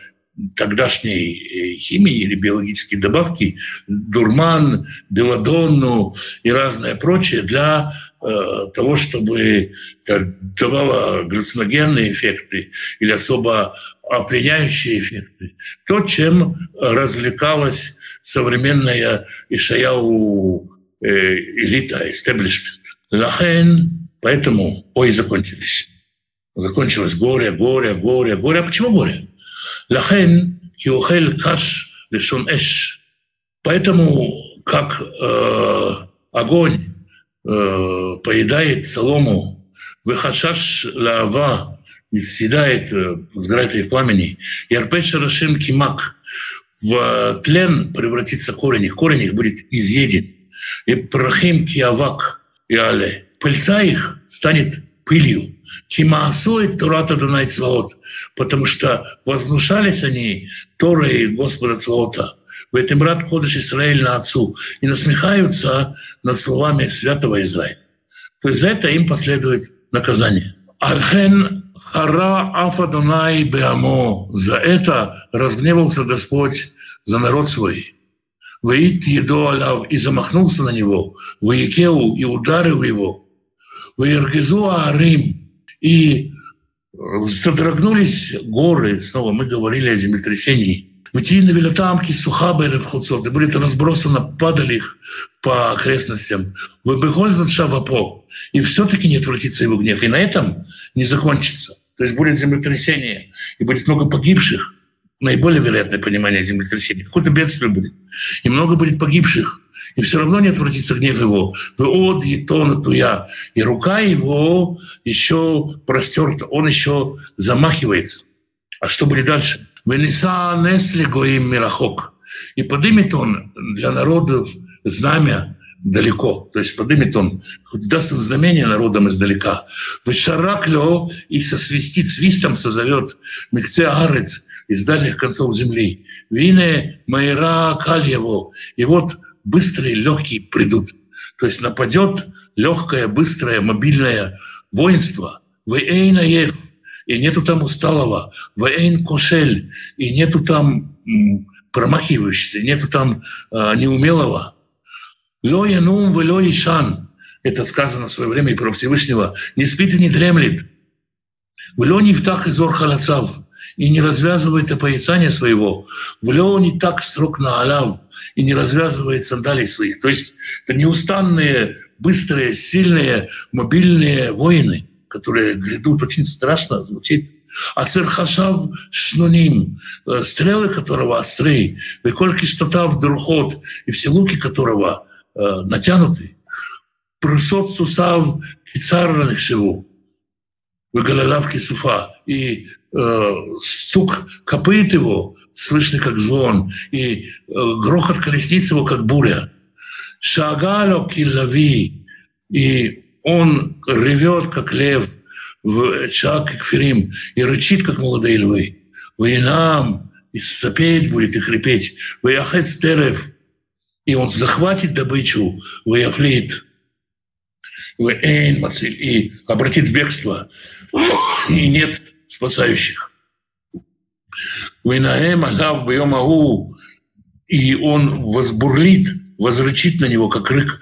тогдашней э, химии или биологические добавки, дурман, белодонну и разное прочее для э, того, чтобы давало галлюциногенные эффекты или особо опьяняющие эффекты. То, чем развлекалась современная Ишаяу э, элита, истеблишмент. Лахен, поэтому, ой, закончились. Закончилось горе, горе, горе, горе. А почему горе? Лахен киохель каш лешон эш. Поэтому, как э, огонь э, поедает солому, выхашаш лава, съедает, э, сгорает в пламени, ярпеш рашим кимак, в тлен превратится корень, их корень их будет изъеден. И прахим киавак и але. Пыльца их станет пылью. Кимаасует Турата Дунай Цваот, потому что вознушались они Торой Господа Цваота. В этом рад ходишь Израиль на отцу и насмехаются над словами святого Израиля. То есть за это им последует наказание. Альхен хара афадунай беамо. За это разгневался Господь за народ свой. Ваит еду аляв и замахнулся на него. Ваикеу и ударил его. Ваергизу Арим и содрогнулись горы. Снова мы говорили о землетрясении. Вытиины велятамки сухабы в и были разбросаны, падали их по окрестностям. Выбегользат шавапо. И все-таки не отвратится его гнев. И на этом не закончится. То есть будет землетрясение, и будет много погибших. Наиболее вероятное понимание землетрясения. Какое-то бедствие будет. И много будет погибших и все равно не отвратится гнев его. Вы от и тона туя. И рука его еще простерта, он еще замахивается. А что будет дальше? Венеса несли гоим мирахок. И подымет он для народов знамя далеко. То есть подымет он, даст он знамение народам издалека. Вышараклё и сосвистит, свистом созовет Арец из дальних концов земли. Вине Майра Кальево. И вот быстрые, легкие придут. То есть нападет легкое, быстрое, мобильное воинство. В Эйнаев, и нету там усталого. В Эйн Кошель, и нету там промахивающегося, нету там э, неумелого. Ло янум в ло ишан. Это сказано в свое время и про Всевышнего. Не спит и не дремлет. В ло не втах изор халацав. И не развязывает опоясание своего. В ло не так строк на алав и не развязывает сандалий своих. То есть это неустанные, быстрые, сильные, мобильные воины, которые грядут очень страшно, звучит. А церхашав шнуним, э, стрелы которого острые, выкольки в друхот, и все луки которого э, натянуты. Прысот сусав кицар шиву, выгалалав кисуфа, и э, стук копыт его слышны как звон, и э, грохот колесниц его как буря. Шагало киллави, и он ревет, как лев, в чак кферим, и рычит, как молодые львы. Воинам, и сопеть будет, и хрипеть. Ваяхес терев, и он захватит добычу, ваяфлит, и обратит в бегство, и нет спасающих. Вейнаэм Агав Бьемагу, и он возбурлит, возрычит на него, как рык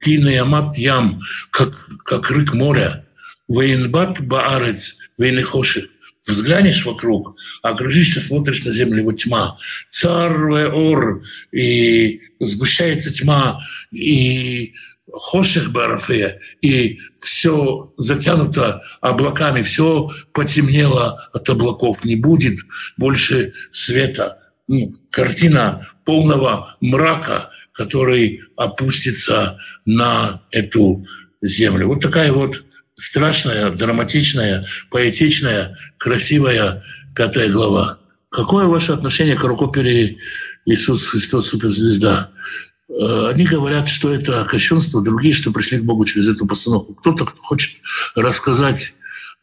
Кинаямат Ям, как, как рык моря. Вейнбат Баарец, Вейнехоших. Взглянешь вокруг, окружишься, смотришь на землю, его тьма. Цар ор, и сгущается тьма, и хоших Барафея, и все затянуто облаками, все потемнело от облаков, не будет больше света. Ну, картина полного мрака, который опустится на эту землю. Вот такая вот страшная, драматичная, поэтичная, красивая пятая глава. Какое ваше отношение к рок-опере «Иисус Христос суперзвезда»? Э, они говорят, что это кощунство, другие, что пришли к Богу через эту постановку. Кто-то хочет рассказать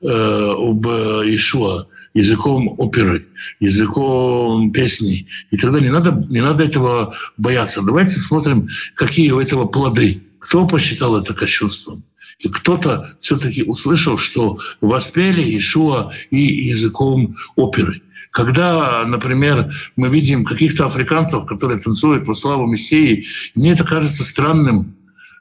э, об Ишуа языком оперы, языком песни. И тогда не надо, не надо этого бояться. Давайте смотрим, какие у этого плоды. Кто посчитал это кощунством? И кто-то все-таки услышал, что воспели Иешуа и языком оперы. Когда, например, мы видим каких-то африканцев, которые танцуют во славу Мессии, мне это кажется странным.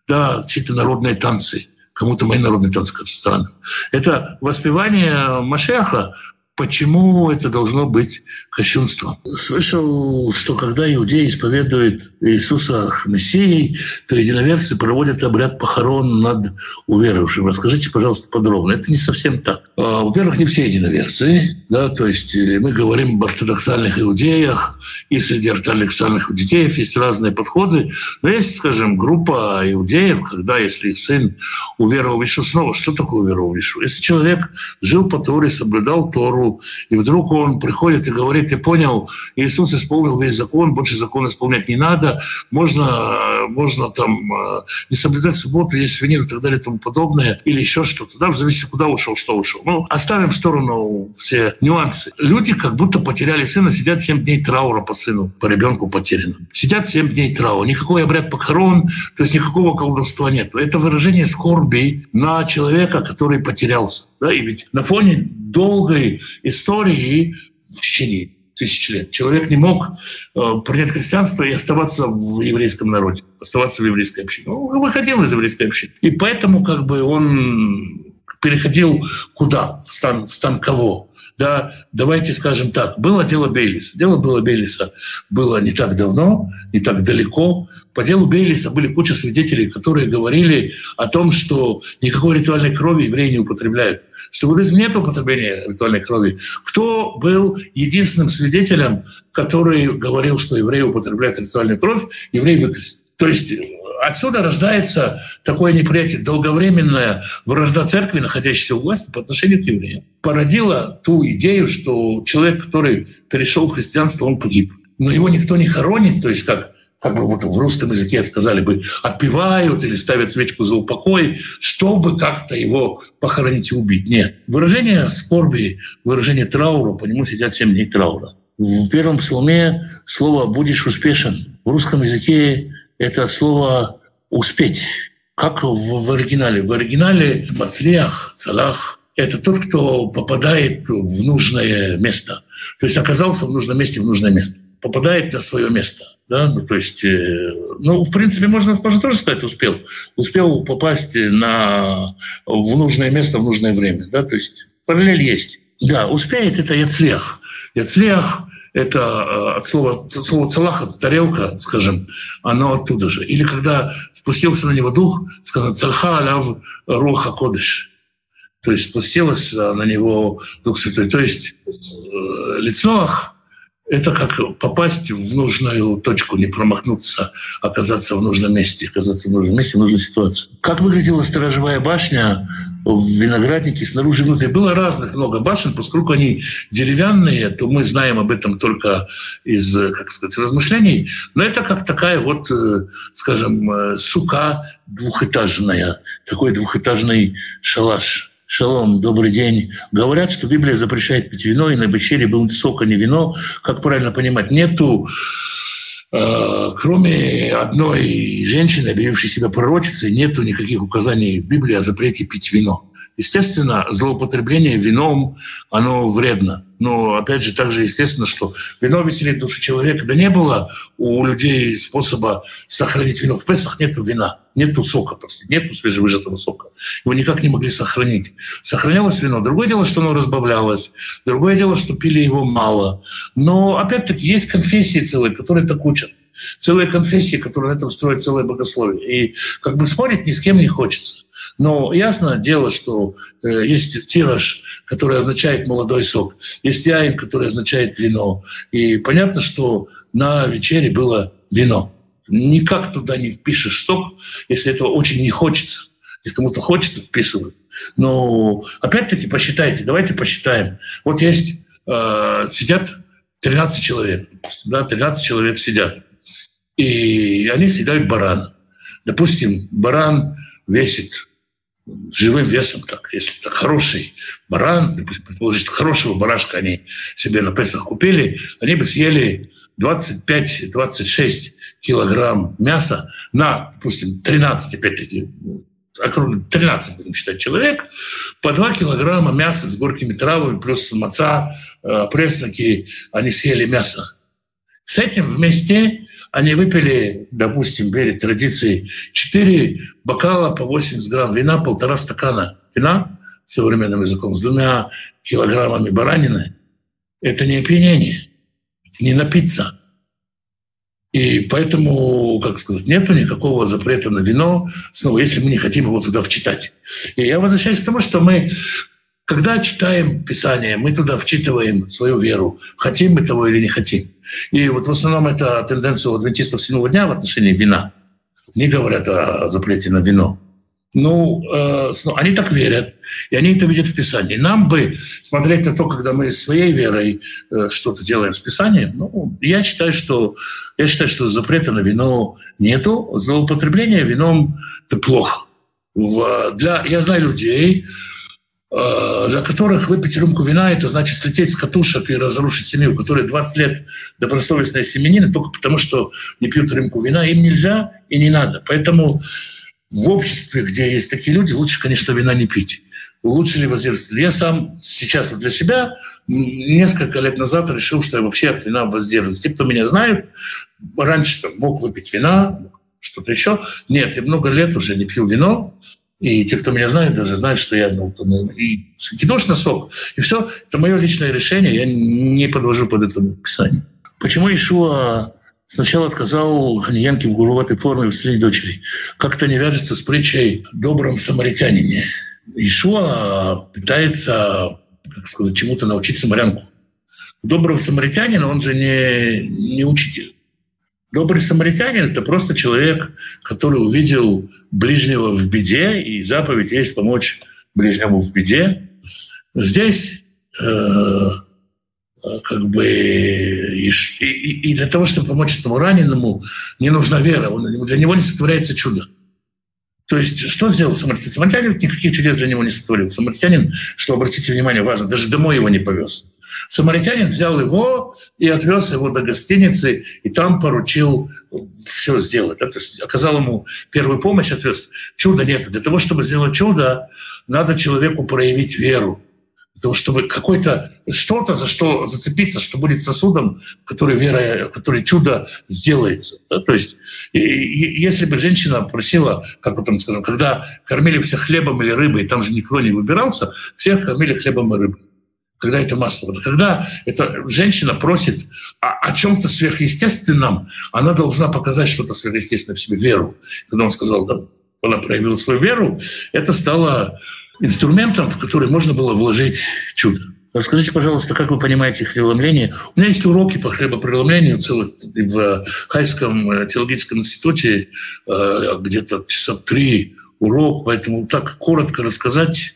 Да, чьи-то народные танцы. Кому-то мои народные танцы кажутся странным. Это воспевание Машеха, Почему это должно быть кощунством? Слышал, что когда иудеи исповедуют Иисуса Мессией, то единоверцы проводят обряд похорон над уверовавшим. Расскажите, пожалуйста, подробно. Это не совсем так. А, во-первых, не все единоверцы. Да, то есть э, мы говорим об ортодоксальных иудеях, и среди ортодоксальных иудеев есть разные подходы. Но есть, скажем, группа иудеев, когда если сын уверовал в Иисуса, снова, что такое уверовал в Иисуса? Если человек жил по Торе, соблюдал Тору, Тору, и вдруг он приходит и говорит, ты понял, Иисус исполнил весь закон, больше закон исполнять не надо, можно, можно там э, не соблюдать субботу, есть сувенир и так далее и тому подобное, или еще что-то, да, в зависимости, куда ушел, что ушел. Ну, оставим в сторону все нюансы. Люди как будто потеряли сына, сидят 7 дней траура по сыну, по ребенку потерянным. Сидят 7 дней траура. Никакой обряд похорон, то есть никакого колдовства нет. Это выражение скорби на человека, который потерялся. Да, и ведь на фоне долгой истории в течение тысяч лет человек не мог э, принять христианство и оставаться в еврейском народе, оставаться в еврейской общине. Он выходил из еврейской общины. И поэтому как бы он переходил куда? В стан, в стан кого? Да, давайте скажем так, было дело Бейлиса. Дело было Бейлиса было не так давно, не так далеко. По делу Бейлиса были куча свидетелей, которые говорили о том, что никакой ритуальной крови евреи не употребляют, что в иудаизме нет употребления ритуальной крови. Кто был единственным свидетелем, который говорил, что евреи употребляют ритуальную кровь? Еврей выкрест. То есть отсюда рождается такое неприятие, долговременная вражда церкви, находящейся у власти по отношению к евреям. Породила ту идею, что человек, который перешел в христианство, он погиб. Но его никто не хоронит, то есть как как бы вот в русском языке сказали бы, отпевают или ставят свечку за упокой, чтобы как-то его похоронить и убить. Нет. Выражение скорби, выражение траура, по нему сидят семь дней траура. В первом псалме слово «будешь успешен». В русском языке это слово «успеть». Как в, в оригинале? В оригинале «мацлех», «цалах» — это тот, кто попадает в нужное место. То есть оказался в нужном месте в нужное место. Попадает на свое место. Да? Ну, то есть, э, ну, в принципе, можно, можно тоже сказать, успел. Успел попасть на, в нужное место в нужное время. Да? То есть параллель есть. Да, успеет — это яцлех. Яцлех это э, от слова, от слова «цалаха», тарелка, скажем, оно оттуда же. Или когда спустился на него дух, сказано «цалха аляв руха кодыш», то есть спустилась на него Дух Святой. То есть э, лицо это как попасть в нужную точку, не промахнуться, оказаться в нужном месте, оказаться в нужном месте, в нужной ситуации. Как выглядела сторожевая башня в винограднике снаружи и внутри? Было разных много башен, поскольку они деревянные, то мы знаем об этом только из, как сказать, размышлений. Но это как такая вот, э, скажем, э, сука двухэтажная, такой двухэтажный шалаш. Шалом, добрый день. Говорят, что Библия запрещает пить вино, и на вечере был сок, а не вино. Как правильно понимать? Нету э, кроме одной женщины, объявившей себя пророчицей, нету никаких указаний в Библии о запрете пить вино. Естественно, злоупотребление вином, оно вредно. Но, опять же, также естественно, что вино веселит душу человека. Да не было у людей способа сохранить вино. В Песах нету вина, нету сока, просто нету свежевыжатого сока. Его никак не могли сохранить. Сохранялось вино. Другое дело, что оно разбавлялось. Другое дело, что пили его мало. Но, опять-таки, есть конфессии целые, которые так учат целые конфессии, которые на этом строят целое богословие. И как бы спорить ни с кем не хочется. Но ясно дело, что э, есть тираж, который означает молодой сок, есть яин, который означает вино. И понятно, что на вечере было вино. Никак туда не впишешь сок, если этого очень не хочется. Если кому-то хочется, вписывают. Но опять-таки посчитайте, давайте посчитаем. Вот есть, э, сидят 13 человек, да, 13 человек сидят, и они съедают барана. Допустим, баран весит живым весом, так, если это хороший баран, предположить, хорошего барашка они себе на Песах купили, они бы съели 25-26 килограмм мяса на, допустим, 13, опять-таки, 13, будем считать, человек, по 2 килограмма мяса с горькими травами, плюс маца, э, пресноки, они съели мясо. С этим вместе они выпили, допустим, перед традицией 4 бокала по 80 грамм вина, полтора стакана вина, современным языком, с двумя килограммами баранины. Это не опьянение, это не напиться – и поэтому, как сказать, нету никакого запрета на вино, снова, если мы не хотим его туда вчитать. И я возвращаюсь к тому, что мы, когда читаем Писание, мы туда вчитываем свою веру, хотим мы того или не хотим. И вот в основном это тенденция у адвентистов седьмого дня в отношении вина. Не говорят о запрете на вино. Ну, э, они так верят, и они это видят в Писании. Нам бы смотреть на то, когда мы своей верой э, что-то делаем с Писанием. Ну, я считаю, что я считаю, что запрета на вино нету. Злоупотребление вином это плохо. В, для, я знаю людей, для которых выпить рюмку вина – это значит слететь с катушек и разрушить семью, которые 20 лет добросовестные семьянины только потому, что не пьют рюмку вина. Им нельзя и не надо. Поэтому в обществе, где есть такие люди, лучше, конечно, вина не пить. Лучше ли воздерживаться? Я сам сейчас вот для себя несколько лет назад решил, что я вообще от вина воздерживаюсь. Те, кто меня знает, раньше мог выпить вина, что-то еще. Нет, я много лет уже не пью вино. И те, кто меня знает, даже знают, что я ну, ну и кидош на сок. И все, это мое личное решение, я не подвожу под это описание. Почему Ишуа Сначала отказал Ханьянке в грубоватой форме в дочери. Как-то не вяжется с притчей «добром самаритянине». Ишуа пытается, как сказать, чему-то научить самарянку. Добрый самаритянин, он же не, не учитель. Добрый самаритянин – это просто человек, который увидел ближнего в беде, и заповедь есть помочь ближнему в беде. Здесь э, как бы и, и, и для того, чтобы помочь этому раненому, не нужна вера, он, для него не сотворяется чудо. То есть что сделал самаритянин? Самаритянин никаких чудес для него не сотворил. Самаритянин, что, обратите внимание, важно, даже домой его не повез. Самаритянин взял его и отвез его до гостиницы, и там поручил все сделать. То есть оказал ему первую помощь, отвез. Чуда нет. Для того, чтобы сделать чудо, надо человеку проявить веру для того, чтобы какое-то что-то, за что зацепиться, что будет сосудом, который вера, который чудо сделается. Да? То есть если бы женщина просила, как вот там скажем, когда кормили всех хлебом или рыбой, там же никто не выбирался, всех кормили хлебом и рыбой когда это масло. Когда эта женщина просит о, о чем-то сверхъестественном, она должна показать что-то сверхъестественное в себе, веру. Когда он сказал, да, она проявила свою веру, это стало инструментом, в который можно было вложить чудо. Расскажите, пожалуйста, как вы понимаете хлебопреломление? У меня есть уроки по хлебопреломлению целых в Хайском э, теологическом институте, э, где-то часа три урок, поэтому так коротко рассказать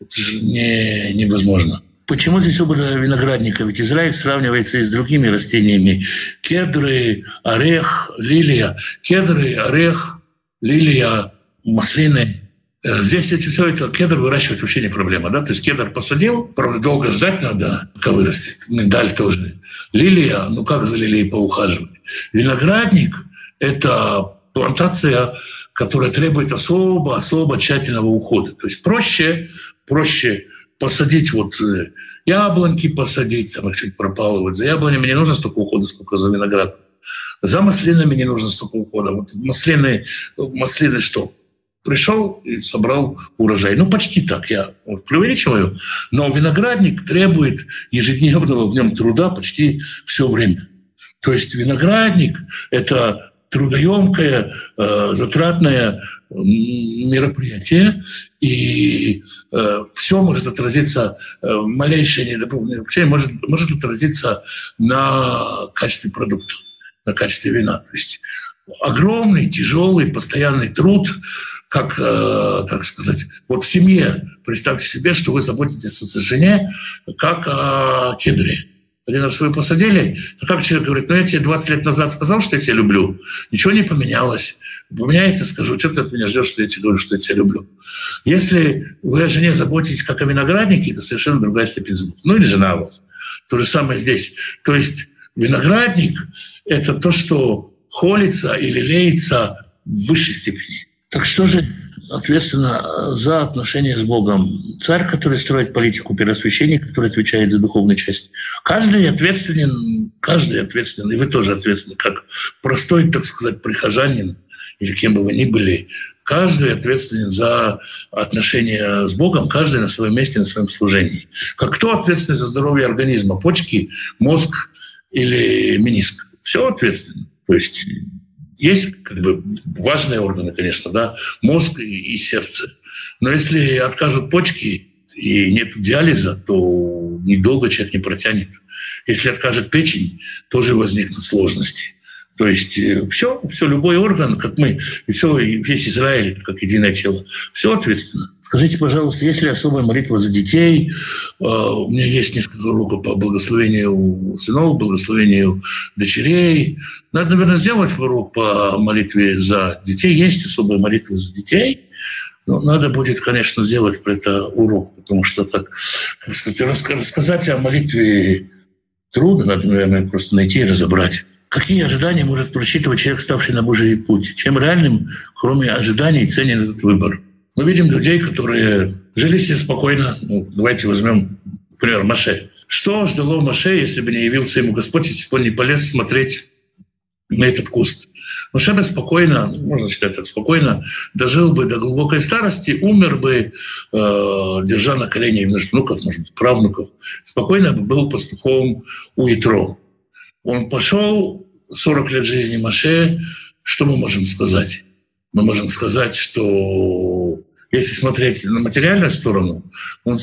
это же не, невозможно. Почему здесь оба виноградника? Ведь Израиль сравнивается и с другими растениями. Кедры, орех, лилия. Кедры, орех, лилия, маслины – Э, здесь эти, все это кедр выращивать вообще не проблема. Да? То есть кедр посадил, правда, долго ждать надо, пока вырастет. Миндаль тоже. Лилия, ну как за лилией поухаживать? Виноградник – это плантация, которая требует особо-особо тщательного ухода. То есть проще, проще посадить вот э, яблоньки, посадить, там их чуть пропалывать. За яблонями не нужно столько ухода, сколько за виноград. За маслинами не нужно столько ухода. Вот маслины, маслины что? пришел и собрал урожай. Ну, почти так, я вот, преувеличиваю. Но виноградник требует ежедневного в нем труда почти все время. То есть виноградник – это трудоемкое, э, затратное мероприятие, и э, все может отразиться, э, малейшее недопущение может, может отразиться на качестве продукта, на качестве вина. То есть огромный, тяжелый, постоянный труд, как, как сказать, вот в семье, представьте себе, что вы заботитесь о жене, как о кедре. Один раз вы посадили, то как человек говорит, ну я тебе 20 лет назад сказал, что я тебя люблю, ничего не поменялось. Поменяется, скажу, что ты от меня ждешь, что я тебе говорю, что я тебя люблю. Если вы о жене заботитесь как о винограднике, это совершенно другая степень заботы. Ну или жена у вас. То же самое здесь. То есть виноградник – это то, что холится или леется в высшей степени. Так что же ответственна за отношения с Богом. Царь, который строит политику, первосвященник, который отвечает за духовную часть. Каждый ответственен, каждый ответственен, и вы тоже ответственны, как простой, так сказать, прихожанин, или кем бы вы ни были, каждый ответственен за отношения с Богом, каждый на своем месте, на своем служении. Как кто ответственен за здоровье организма? Почки, мозг или мениск? Все ответственно. То есть есть как бы важные органы, конечно, да, мозг и, и сердце. Но если откажут почки и нет диализа, то недолго человек не протянет. Если откажет печень, тоже возникнут сложности. То есть все, э, все, любой орган, как мы, и все, и весь Израиль, как единое тело, все ответственно. Скажите, пожалуйста, есть ли особая молитва за детей? А, у меня есть несколько уроков по благословению сынов, благословению дочерей. Надо, наверное, сделать урок по молитве за детей. Есть особая молитва за детей. Но надо будет, конечно, сделать про это урок, потому что так, как сказать, рассказать о молитве трудно, надо, наверное, просто найти и разобрать. Какие ожидания может просчитывать человек, ставший на Божий путь? Чем реальным, кроме ожиданий, ценен этот выбор? Мы видим людей, которые жили себе спокойно. Ну, давайте возьмем, например, Маше. Что ждало Маше, если бы не явился ему Господь, если бы он не полез смотреть на этот куст? Маше бы спокойно, можно считать так, спокойно дожил бы до глубокой старости, умер бы, э, держа на коленях внуков, может быть, правнуков, спокойно бы был пастухом у Итро. Он пошел, 40 лет жизни Маше, что мы можем сказать? Мы можем сказать, что если смотреть на материальную сторону, он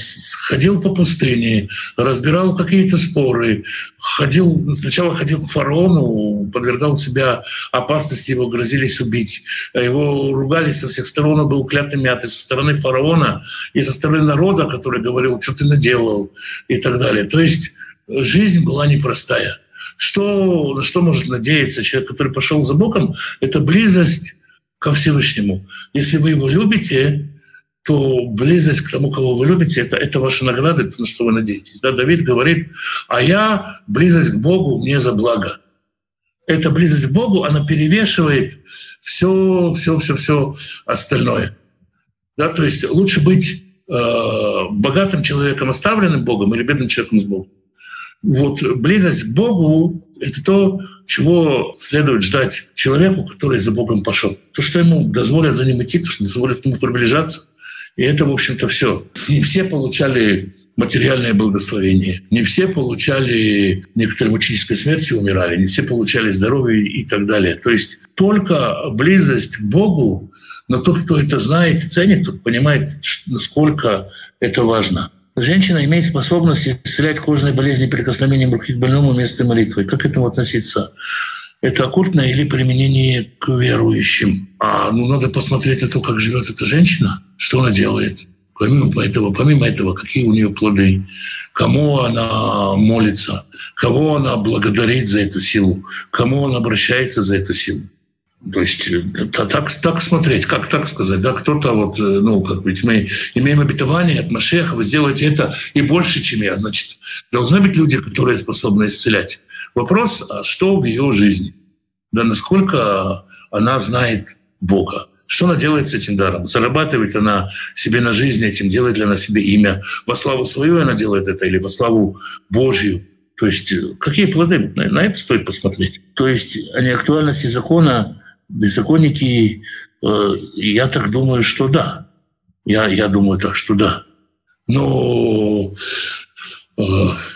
ходил по пустыне, разбирал какие-то споры, ходил, сначала ходил к фараону, подвергал себя опасности, его грозились убить, его ругали со всех сторон, он был клятый мятый со стороны фараона и со стороны народа, который говорил, что ты наделал и так далее. То есть жизнь была непростая. Что, на что может надеяться человек, который пошел за Богом, это близость ко Всевышнему. Если вы его любите, то близость к тому, кого вы любите, это, это ваша награда, это на что вы надеетесь. Да, Давид говорит, а я близость к Богу мне за благо. Эта близость к Богу, она перевешивает все, все, все, все остальное. Да, то есть лучше быть э, богатым человеком, оставленным Богом, или бедным человеком с Богом. Вот близость к Богу — это то, чего следует ждать человеку, который за Богом пошел. То, что ему дозволят за ним идти, то, что дозволят ему приближаться — и это, в общем-то, все. Не все получали материальное благословение. Не все получали некоторые мученической смерти умирали, не все получали здоровье и так далее. То есть только близость к Богу, но тот, кто это знает и ценит, тот понимает, насколько это важно. Женщина имеет способность исцелять кожные болезни прикосновением руки к больному вместо молитвы. Как к этому относиться? это оккультное или применение к верующим. А ну, надо посмотреть на то, как живет эта женщина, что она делает. Помимо этого, помимо этого, какие у нее плоды, кому она молится, кого она благодарит за эту силу, кому она обращается за эту силу. То есть э, так, так смотреть, как так сказать, да, кто-то вот, э, ну, как ведь мы имеем обетование от Машеха, вы сделаете это и больше, чем я, значит, должны быть люди, которые способны исцелять. Вопрос, а что в ее жизни? Да насколько она знает Бога? Что она делает с этим даром? Зарабатывает она себе на жизнь этим, делает ли она себе имя? Во славу свою она делает это или во славу Божью? То есть э, какие плоды? На это стоит посмотреть. То есть о неактуальности закона беззаконники, э, я так думаю, что да. Я, я думаю так, что да. Но э,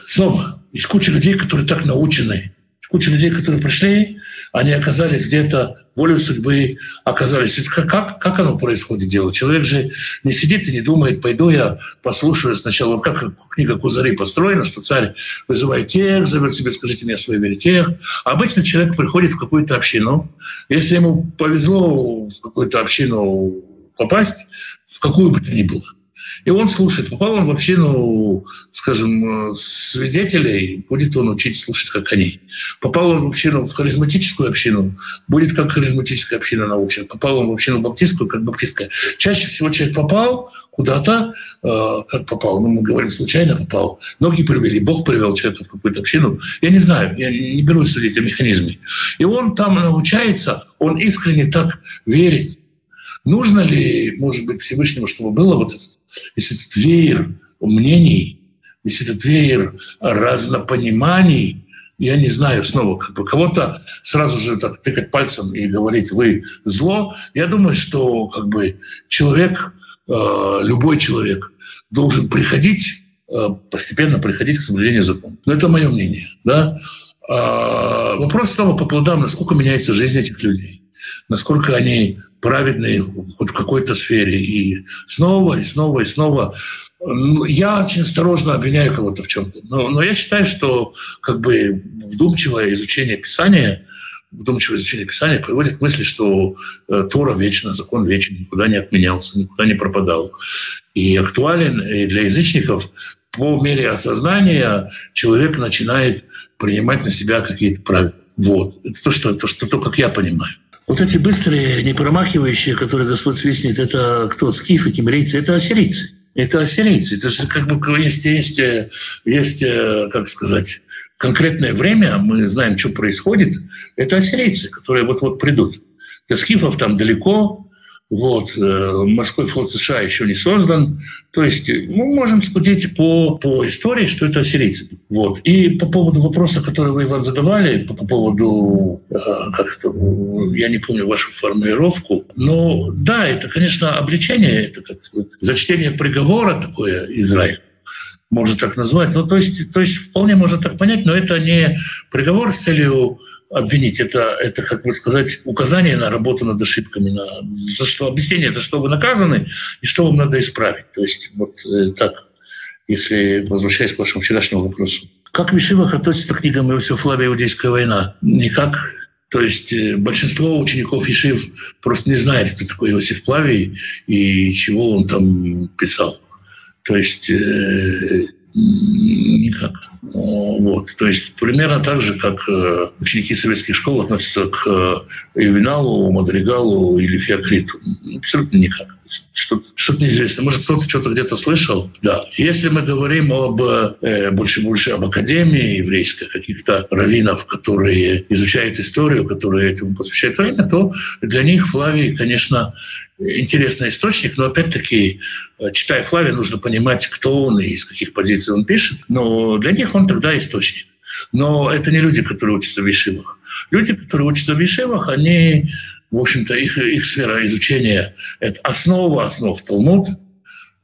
снова есть куча людей, которые так научены. Куча людей, которые пришли, они оказались где-то волей судьбы, оказались. Как, как, как оно происходит дело? Человек же не сидит и не думает, пойду я послушаю сначала, вот как книга Кузари построена, что царь вызывает тех, зовет себе, скажите мне о своей вере тех. Обычно человек приходит в какую-то общину. Если ему повезло в какую-то общину попасть, в какую бы то ни было – и он слушает. Попал он в общину, скажем, свидетелей, будет он учить слушать, как они. Попал он в общину, в харизматическую общину, будет как харизматическая община научена. Попал он в общину баптистскую, как баптистская. Чаще всего человек попал куда-то, э, как попал, ну, мы говорим, случайно попал. Ноги привели, Бог привел человека в какую-то общину. Я не знаю, я не берусь судить о механизме. И он там научается, он искренне так верит, Нужно ли, может быть, Всевышнему, чтобы было вот этот, если этот веер мнений, если этот веер разнопониманий, я не знаю, снова, как бы кого-то сразу же так тыкать пальцем и говорить, вы зло. Я думаю, что как бы человек, э, любой человек должен приходить, э, постепенно приходить к соблюдению закона. Но это мое мнение. Да? А вопрос снова по плодам, насколько меняется жизнь этих людей, насколько они праведные хоть в какой-то сфере. И снова, и снова, и снова ну, я очень осторожно обвиняю кого-то в чем-то, но, но я считаю, что как бы вдумчивое изучение Писания, вдумчивое изучение Писания приводит к мысли, что э, Тора вечна, закон вечен, никуда не отменялся, никуда не пропадал. И актуален и для язычников по мере осознания человек начинает принимать на себя какие-то правила. Вот. Это то, что, то, что, то, как я понимаю. Вот эти быстрые, не промахивающие, которые Господь свистнет, это кто? Скифы, кемерийцы, это ассирийцы это ассирийцы. То есть как бы есть, есть, есть, как сказать, конкретное время, мы знаем, что происходит, это ассирийцы, которые вот-вот придут. До скифов там далеко, вот, э, морской флот США еще не создан. То есть мы можем судить по, по истории, что это ассирийцы. Вот. И по поводу вопроса, который вы, Иван, задавали, по, по поводу, э, как это, я не помню вашу формулировку, но да, это, конечно, обличение, это как сказать, зачтение приговора такое Израиль можно так назвать. Ну, то есть, то есть вполне можно так понять, но это не приговор с целью обвинить. Это, это, как бы сказать, указание на работу над ошибками, на, за что объяснение, за что вы наказаны и что вам надо исправить. То есть вот э, так, если возвращаясь к вашему вчерашнему вопросу. Как Мишивах относится к книгам Иосифа Флавия «Иудейская война»? Никак. То есть э, большинство учеников Ишив просто не знает, кто такой Иосиф Плавий и чего он там писал. То есть э, никак. Вот. То есть примерно так же, как э, ученики советских школ относятся к Ювеналу, э, Мадригалу или Феокриту. Абсолютно никак. Что-то, что неизвестно. Может, кто-то что-то где-то слышал? Да. Если мы говорим об э, больше-больше об академии еврейской, каких-то раввинов, которые изучают историю, которые этому посвящают время, то для них Флавий, конечно, интересный источник, но опять-таки, э, читая Флавия, нужно понимать, кто он и из каких позиций он пишет. Но для них он тогда источник. Но это не люди, которые учатся в Ешивах. Люди, которые учатся в Ешивах, они, в общем-то, их, их сфера изучения – это основа основ Талмуд,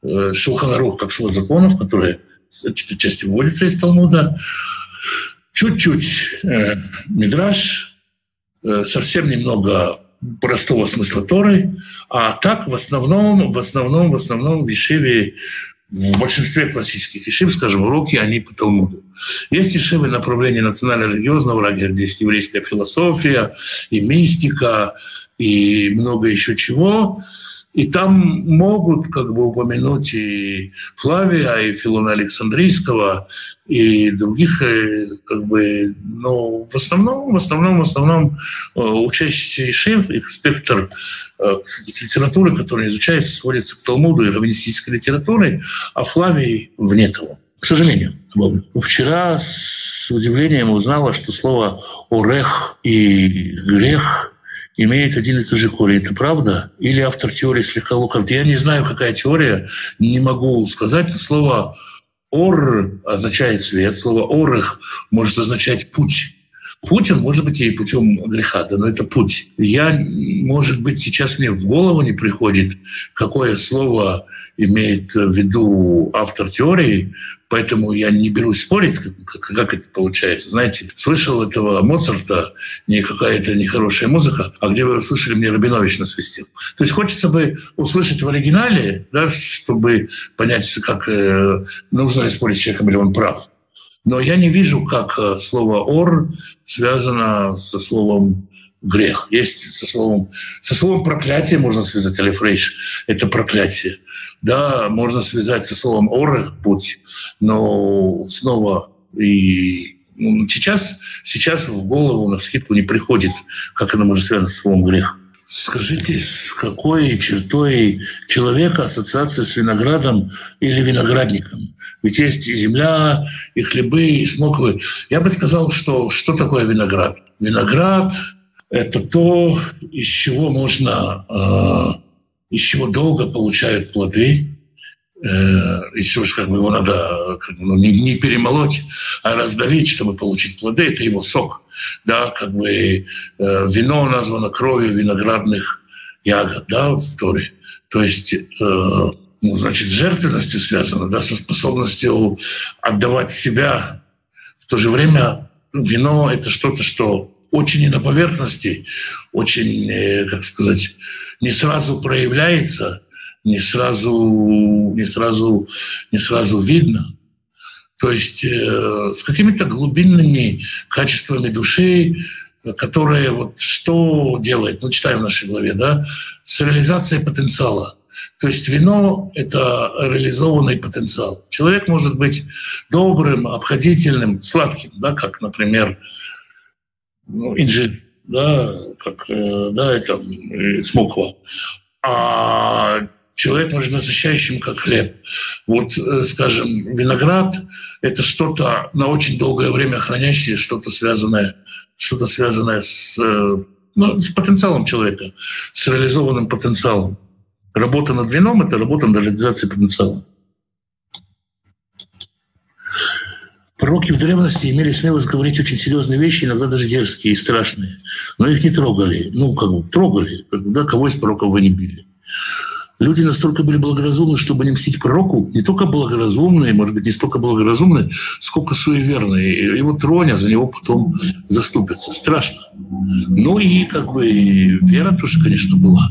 э, Шулханарух как свод законов, которые части вводятся из Талмуда, чуть-чуть э, Мидраш, э, совсем немного простого смысла Торы, а так в основном, в основном, в основном в Ешиве, в большинстве классических Ешив, скажем, уроки, они по Талмуду. Есть Ешивы направления национально-религиозного где есть еврейская философия и мистика, и много еще чего. И там могут как бы упомянуть и Флавия, и Филона Александрийского, и других, э, как бы, но в основном, в основном, в основном э, учащиеся Ишев, их спектр э, литературы, которая изучается, сводится к Талмуду и раввинистической литературе, а Флавий вне того. К сожалению. Вчера с удивлением узнала, что слово «орех» и «грех» имеют один и тот же корень. Это правда? Или автор теории слегка лукав? Я не знаю, какая теория, не могу сказать. Но слово «ор» означает свет, слово «орых» может означать «путь». Он может быть и путем греха, да, но это путь. Я, может быть, сейчас мне в голову не приходит, какое слово имеет в виду автор теории, Поэтому я не берусь спорить, как, как это получается. Знаете, слышал этого Моцарта, не какая-то нехорошая музыка, а где вы услышали, мне Рабинович насвистел. То есть хочется бы услышать в оригинале, да, чтобы понять, как э, нужно ли спорить с человеком, или он прав. Но я не вижу, как э, слово «ор» связано со словом грех. Есть со словом, со словом проклятие можно связать, алифрейш – это проклятие. Да, можно связать со словом орех – путь, но снова и ну, сейчас, сейчас в голову на вскидку не приходит, как это может связано со словом грех. Скажите, с какой чертой человека ассоциация с виноградом или виноградником? Ведь есть и земля, и хлебы, и смоквы. Я бы сказал, что что такое виноград? Виноград – это то, из чего можно из чего долго получают плоды, э, если уж как бы его надо как бы, ну, не, не перемолоть, а раздавить, чтобы получить плоды, это его сок. Да, как бы э, вино названо кровью виноградных ягод, да, в Торе. То есть, э, ну, значит, с жертвенностью связано, да, со способностью отдавать себя. В то же время вино – это что-то, что очень не на поверхности, очень, э, как сказать, не сразу проявляется, не сразу, не сразу, не сразу видно. То есть э, с какими-то глубинными качествами души, которые вот что делает, ну читаем в нашей главе, да, с реализацией потенциала. То есть вино – это реализованный потенциал. Человек может быть добрым, обходительным, сладким, да, как, например, ну, инжир, да, как э, да, это смоква. А человек может насыщающим, как хлеб. Вот, э, скажем, виноград – это что-то на очень долгое время хранящее, что-то связанное, что-то связанное с, э, ну, с потенциалом человека, с реализованным потенциалом. Работа над вином – это работа над реализацией потенциала. Пророки в древности имели смелость говорить очень серьезные вещи, иногда даже дерзкие и страшные. Но их не трогали. Ну, как бы, трогали. Когда кого из пророков вы не били. Люди настолько были благоразумны, чтобы не мстить пророку, не только благоразумные, может быть, не столько благоразумные, сколько суеверные. Его тронят, за него потом заступятся. Страшно. Ну и как бы вера тоже, конечно, была.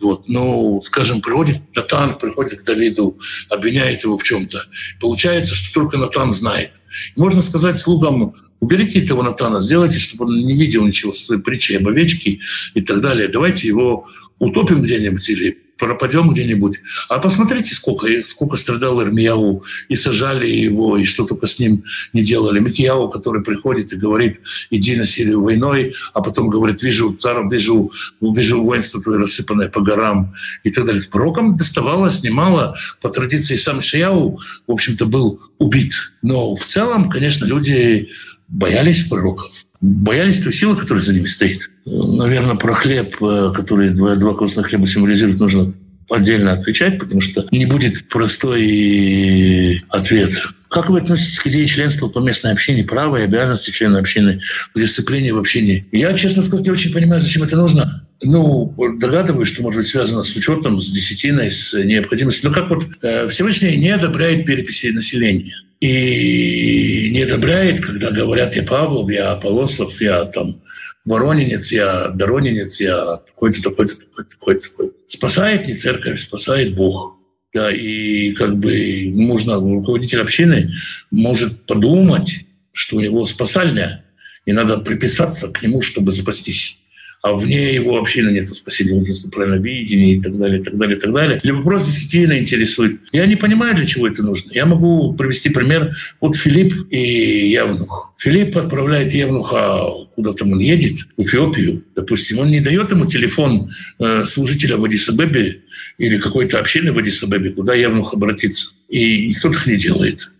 Вот, ну, скажем, приходит Натан, приходит к Давиду, обвиняет его в чем-то. Получается, что только Натан знает. Можно сказать слугам, уберите этого Натана, сделайте, чтобы он не видел ничего с притчей об овечке и так далее. Давайте его утопим где-нибудь или пропадем где-нибудь. А посмотрите, сколько, сколько страдал Ирмияу, и сажали его, и что только с ним не делали. Микияу, который приходит и говорит, иди на Сирию войной, а потом говорит, вижу царь, вижу, вижу воинство твое рассыпанное по горам и так далее. Пророкам доставалось немало. По традиции сам Шияу, в общем-то, был убит. Но в целом, конечно, люди боялись пророков боялись той силы, которая за ними стоит. Наверное, про хлеб, э, который два, два красных хлеба символизирует, нужно отдельно отвечать, потому что не будет простой ответ. Как вы относитесь к идее членства по местной общине, права и обязанности члена общины, к дисциплине в общении? Я, честно сказать, не очень понимаю, зачем это нужно. Ну, догадываюсь, что может быть связано с учетом, с десятиной, с необходимостью. Но как вот э, Всевышний не одобряет переписи населения и не одобряет, когда говорят «я Павлов», «я Полосов», «я там Воронинец», «я Доронинец», «я такой-то, такой-то, такой-то, такой-то». Такой спасает не церковь, спасает Бог. Да, и как бы можно, руководитель общины может подумать, что у него спасальня, и надо приписаться к нему, чтобы спастись а вне его общины нет спасения, единства правильно видения и так далее, и так далее, и так далее. Либо просто сетейно интересует. Я не понимаю, для чего это нужно. Я могу привести пример. Вот Филипп и Явнух. Филипп отправляет Евнуха куда-то он едет, в Эфиопию, допустим, он не дает ему телефон э, служителя в Адисабебе или какой-то общины в Адисабебе, куда Евнух обратиться. И никто так не делает.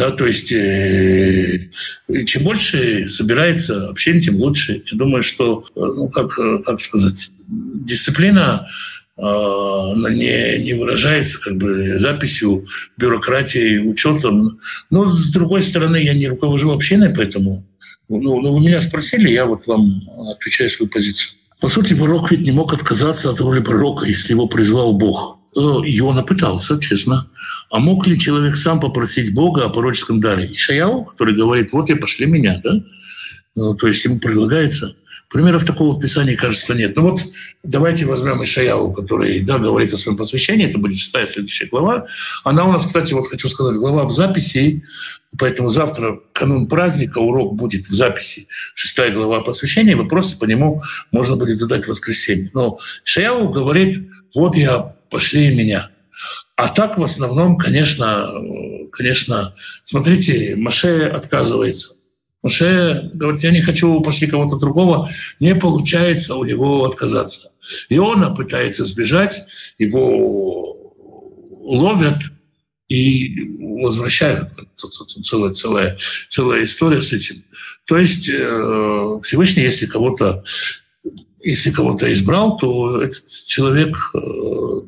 Да, то есть э, чем больше собирается общение, тем лучше. Я думаю, что, э, ну, как, э, как сказать, дисциплина э, не, не выражается как бы записью, бюрократией, учетом. Но, с другой стороны, я не руковожу общиной, поэтому ну, ну, вы меня спросили, я вот вам отвечаю свою позицию. По сути, пророк ведь не мог отказаться от роли пророка, если его призвал Бог. Иона пытался, честно. А мог ли человек сам попросить Бога о пророческом даре? Ишаяу, который говорит, вот я пошли меня, да? Ну, то есть ему предлагается. Примеров такого в Писании, кажется, нет. Ну вот давайте возьмем Ишаяу, который да, говорит о своем посвящении, это будет шестая следующая глава. Она у нас, кстати, вот хочу сказать, глава в записи, поэтому завтра, канун праздника, урок будет в записи. Шестая глава посвящения, вопросы по нему можно будет задать в воскресенье. Но Ишаяу говорит, вот я пошли меня. А так в основном, конечно, конечно, смотрите, Маше отказывается. Маше говорит, я не хочу пошли кого-то другого. Не получается у него отказаться. И он пытается сбежать, его ловят и возвращают. Целая, целая, целая история с этим. То есть э, Всевышний, если кого-то если кого-то избрал, то этот человек, э,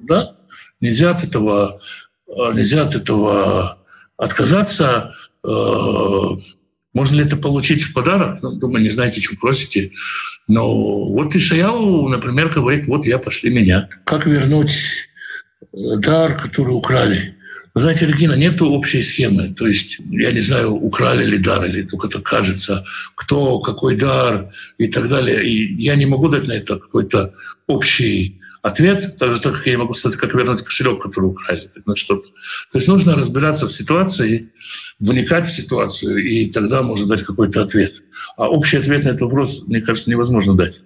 да, нельзя от этого, э, нельзя от этого отказаться. Можно ли это получить в подарок? Ну, думаю, не знаете, что просите. Но вот Ишаяу, например, говорит, вот я, пошли меня. Как вернуть дар, который украли? Вы знаете, Регина, нет общей схемы. То есть, я не знаю, украли ли дар, или только это кажется, кто, какой дар и так далее. И я не могу дать на это какой-то общий ответ, так же так, как я не могу сказать, как вернуть кошелек, который украли, на что-то. То есть нужно разбираться в ситуации, вникать в ситуацию, и тогда можно дать какой-то ответ. А общий ответ на этот вопрос, мне кажется, невозможно дать.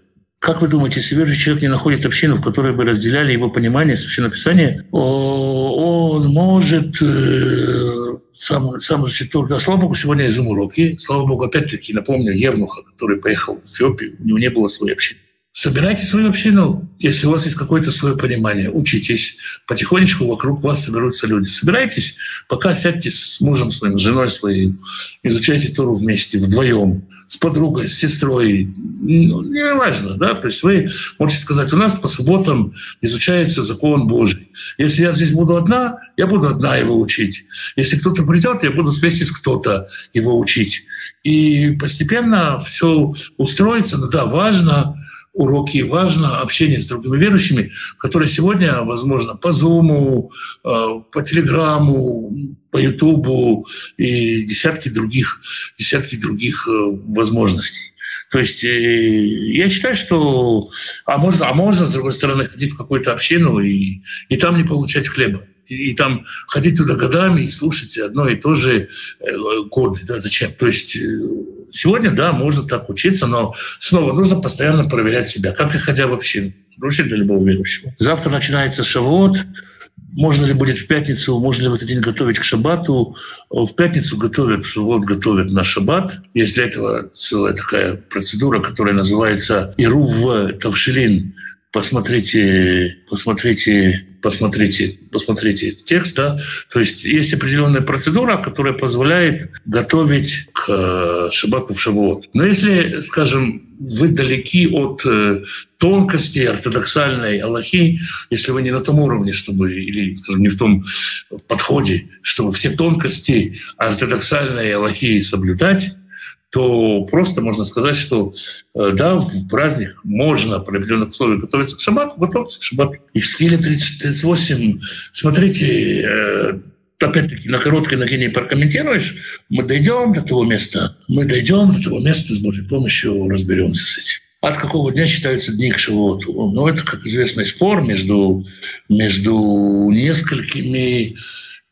Как вы думаете, если верующий человек не находит общину, в которой бы разделяли его понимание Священного Писания, он может э, сам, сам Шитур, да, слава Богу, сегодня из уроки. Слава Богу, опять-таки, напомню, Евнуха, который поехал в Эфиопию, у него не было своей общины. Собирайте свою общину, если у вас есть какое-то свое понимание. Учитесь. Потихонечку вокруг вас соберутся люди. Собирайтесь, пока сядьте с мужем своим, с женой своей, изучайте Тору вместе, вдвоем, с подругой, с сестрой. Ну, не важно, да? То есть вы можете сказать, у нас по субботам изучается закон Божий. Если я здесь буду одна, я буду одна его учить. Если кто-то придет, я буду вместе с кто-то его учить. И постепенно все устроится. Но да, важно уроки, важно общение с другими верующими, которые сегодня, возможно, по Zoom, э, по Телеграму, по Ютубу и десятки других, десятки других э, возможностей. То есть э, я считаю, что... А можно, а можно, с другой стороны, ходить в какую-то общину и, и там не получать хлеба и, и там ходить туда годами и слушать одно и то же годы. Да, зачем? То есть Сегодня, да, можно так учиться, но снова нужно постоянно проверять себя, как и ходя в общину. Вообще для любого верующего. Завтра начинается Шавуот. Можно ли будет в пятницу, можно ли в этот день готовить к шаббату? В пятницу готовят, вот готовят на шаббат. Есть для этого целая такая процедура, которая называется Ирув Тавшилин. Посмотрите, посмотрите посмотрите, посмотрите текст, да, то есть есть определенная процедура, которая позволяет готовить к э, шабату в шавуот. Но если, скажем, вы далеки от э, тонкости ортодоксальной Аллахи, если вы не на том уровне, чтобы, или, скажем, не в том подходе, чтобы все тонкости ортодоксальной Аллахи соблюдать, то просто можно сказать, что э, да, в праздник можно при определенных условиях готовиться к шаббату, готовиться к шаббату. И в скиле 30-38, смотрите, э, опять-таки на короткой ноге не прокомментируешь, мы дойдем до того места, мы дойдем до того места с Божьей помощью, разберемся с этим. От какого дня считаются дни к Шивоту? Ну, это, как известный спор между, между несколькими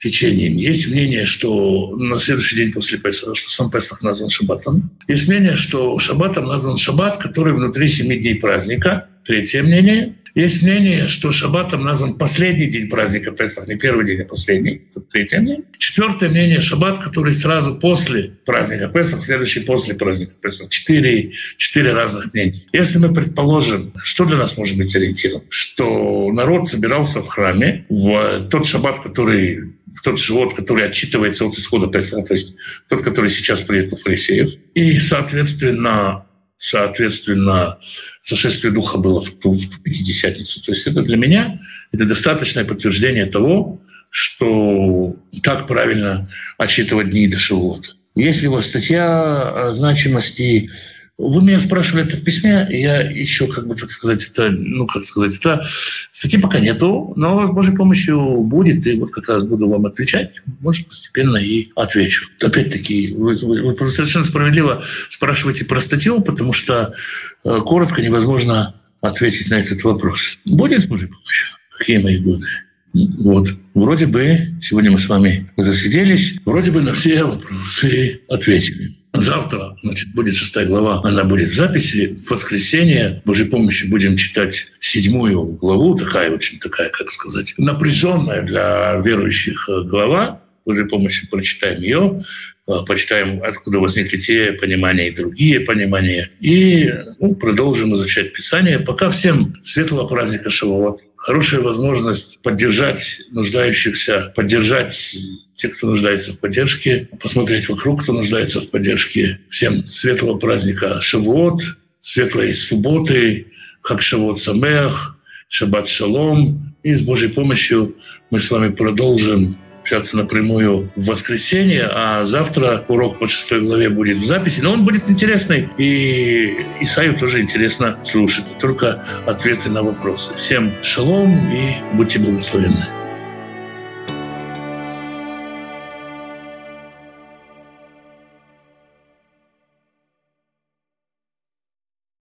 течением. Есть мнение, что на следующий день после Песаха, что сам Песах назван Шаббатом. Есть мнение, что Шаббатом назван Шаббат, который внутри семи дней праздника. Третье мнение. Есть мнение, что Шаббатом назван последний день праздника Песах, не первый день, а последний. Это третье мнение. Четвертое мнение – Шаббат, который сразу после праздника Песах, следующий после праздника Песах. Четыре, четыре разных мнения. Если мы предположим, что для нас может быть ориентиром? Что народ собирался в храме в тот Шаббат, который тот живот, который отчитывается от исхода Песаха, то есть тот, который сейчас приедет у фарисеев. И, соответственно, соответственно, сошествие Духа было в ту, в ту Пятидесятницу. То есть это для меня это достаточное подтверждение того, что так правильно отсчитывать дни до Шивота. Есть ли у вас статья значимости вы меня спрашивали это в письме, я еще, как бы так сказать, это, ну, как сказать, это статьи пока нету, но с Божьей помощью будет, и вот как раз буду вам отвечать, может, постепенно и отвечу. Опять-таки, вы, вы, вы совершенно справедливо спрашиваете про статью, потому что э, коротко невозможно ответить на этот вопрос. Будет с Божьей помощью? Какие мои годы? Вот. Вроде бы сегодня мы с вами засиделись, вроде бы на все вопросы ответили. Завтра, значит, будет шестая глава, она будет в записи. В воскресенье, Божьей помощи, будем читать седьмую главу, такая очень такая, как сказать, напряженная для верующих э, глава. Божьей помощи прочитаем ее, э, почитаем, откуда возникли те понимания и другие понимания. И ну, продолжим изучать Писание. Пока всем светлого праздника Шавуот хорошая возможность поддержать нуждающихся, поддержать тех, кто нуждается в поддержке, посмотреть вокруг, кто нуждается в поддержке. Всем светлого праздника Шавуот, светлой субботы, как Шавот Самех, Шаббат Шалом. И с Божьей помощью мы с вами продолжим общаться напрямую в воскресенье, а завтра урок по шестой главе будет в записи, но он будет интересный, и Исаю тоже интересно слушать, только ответы на вопросы. Всем шалом и будьте благословенны.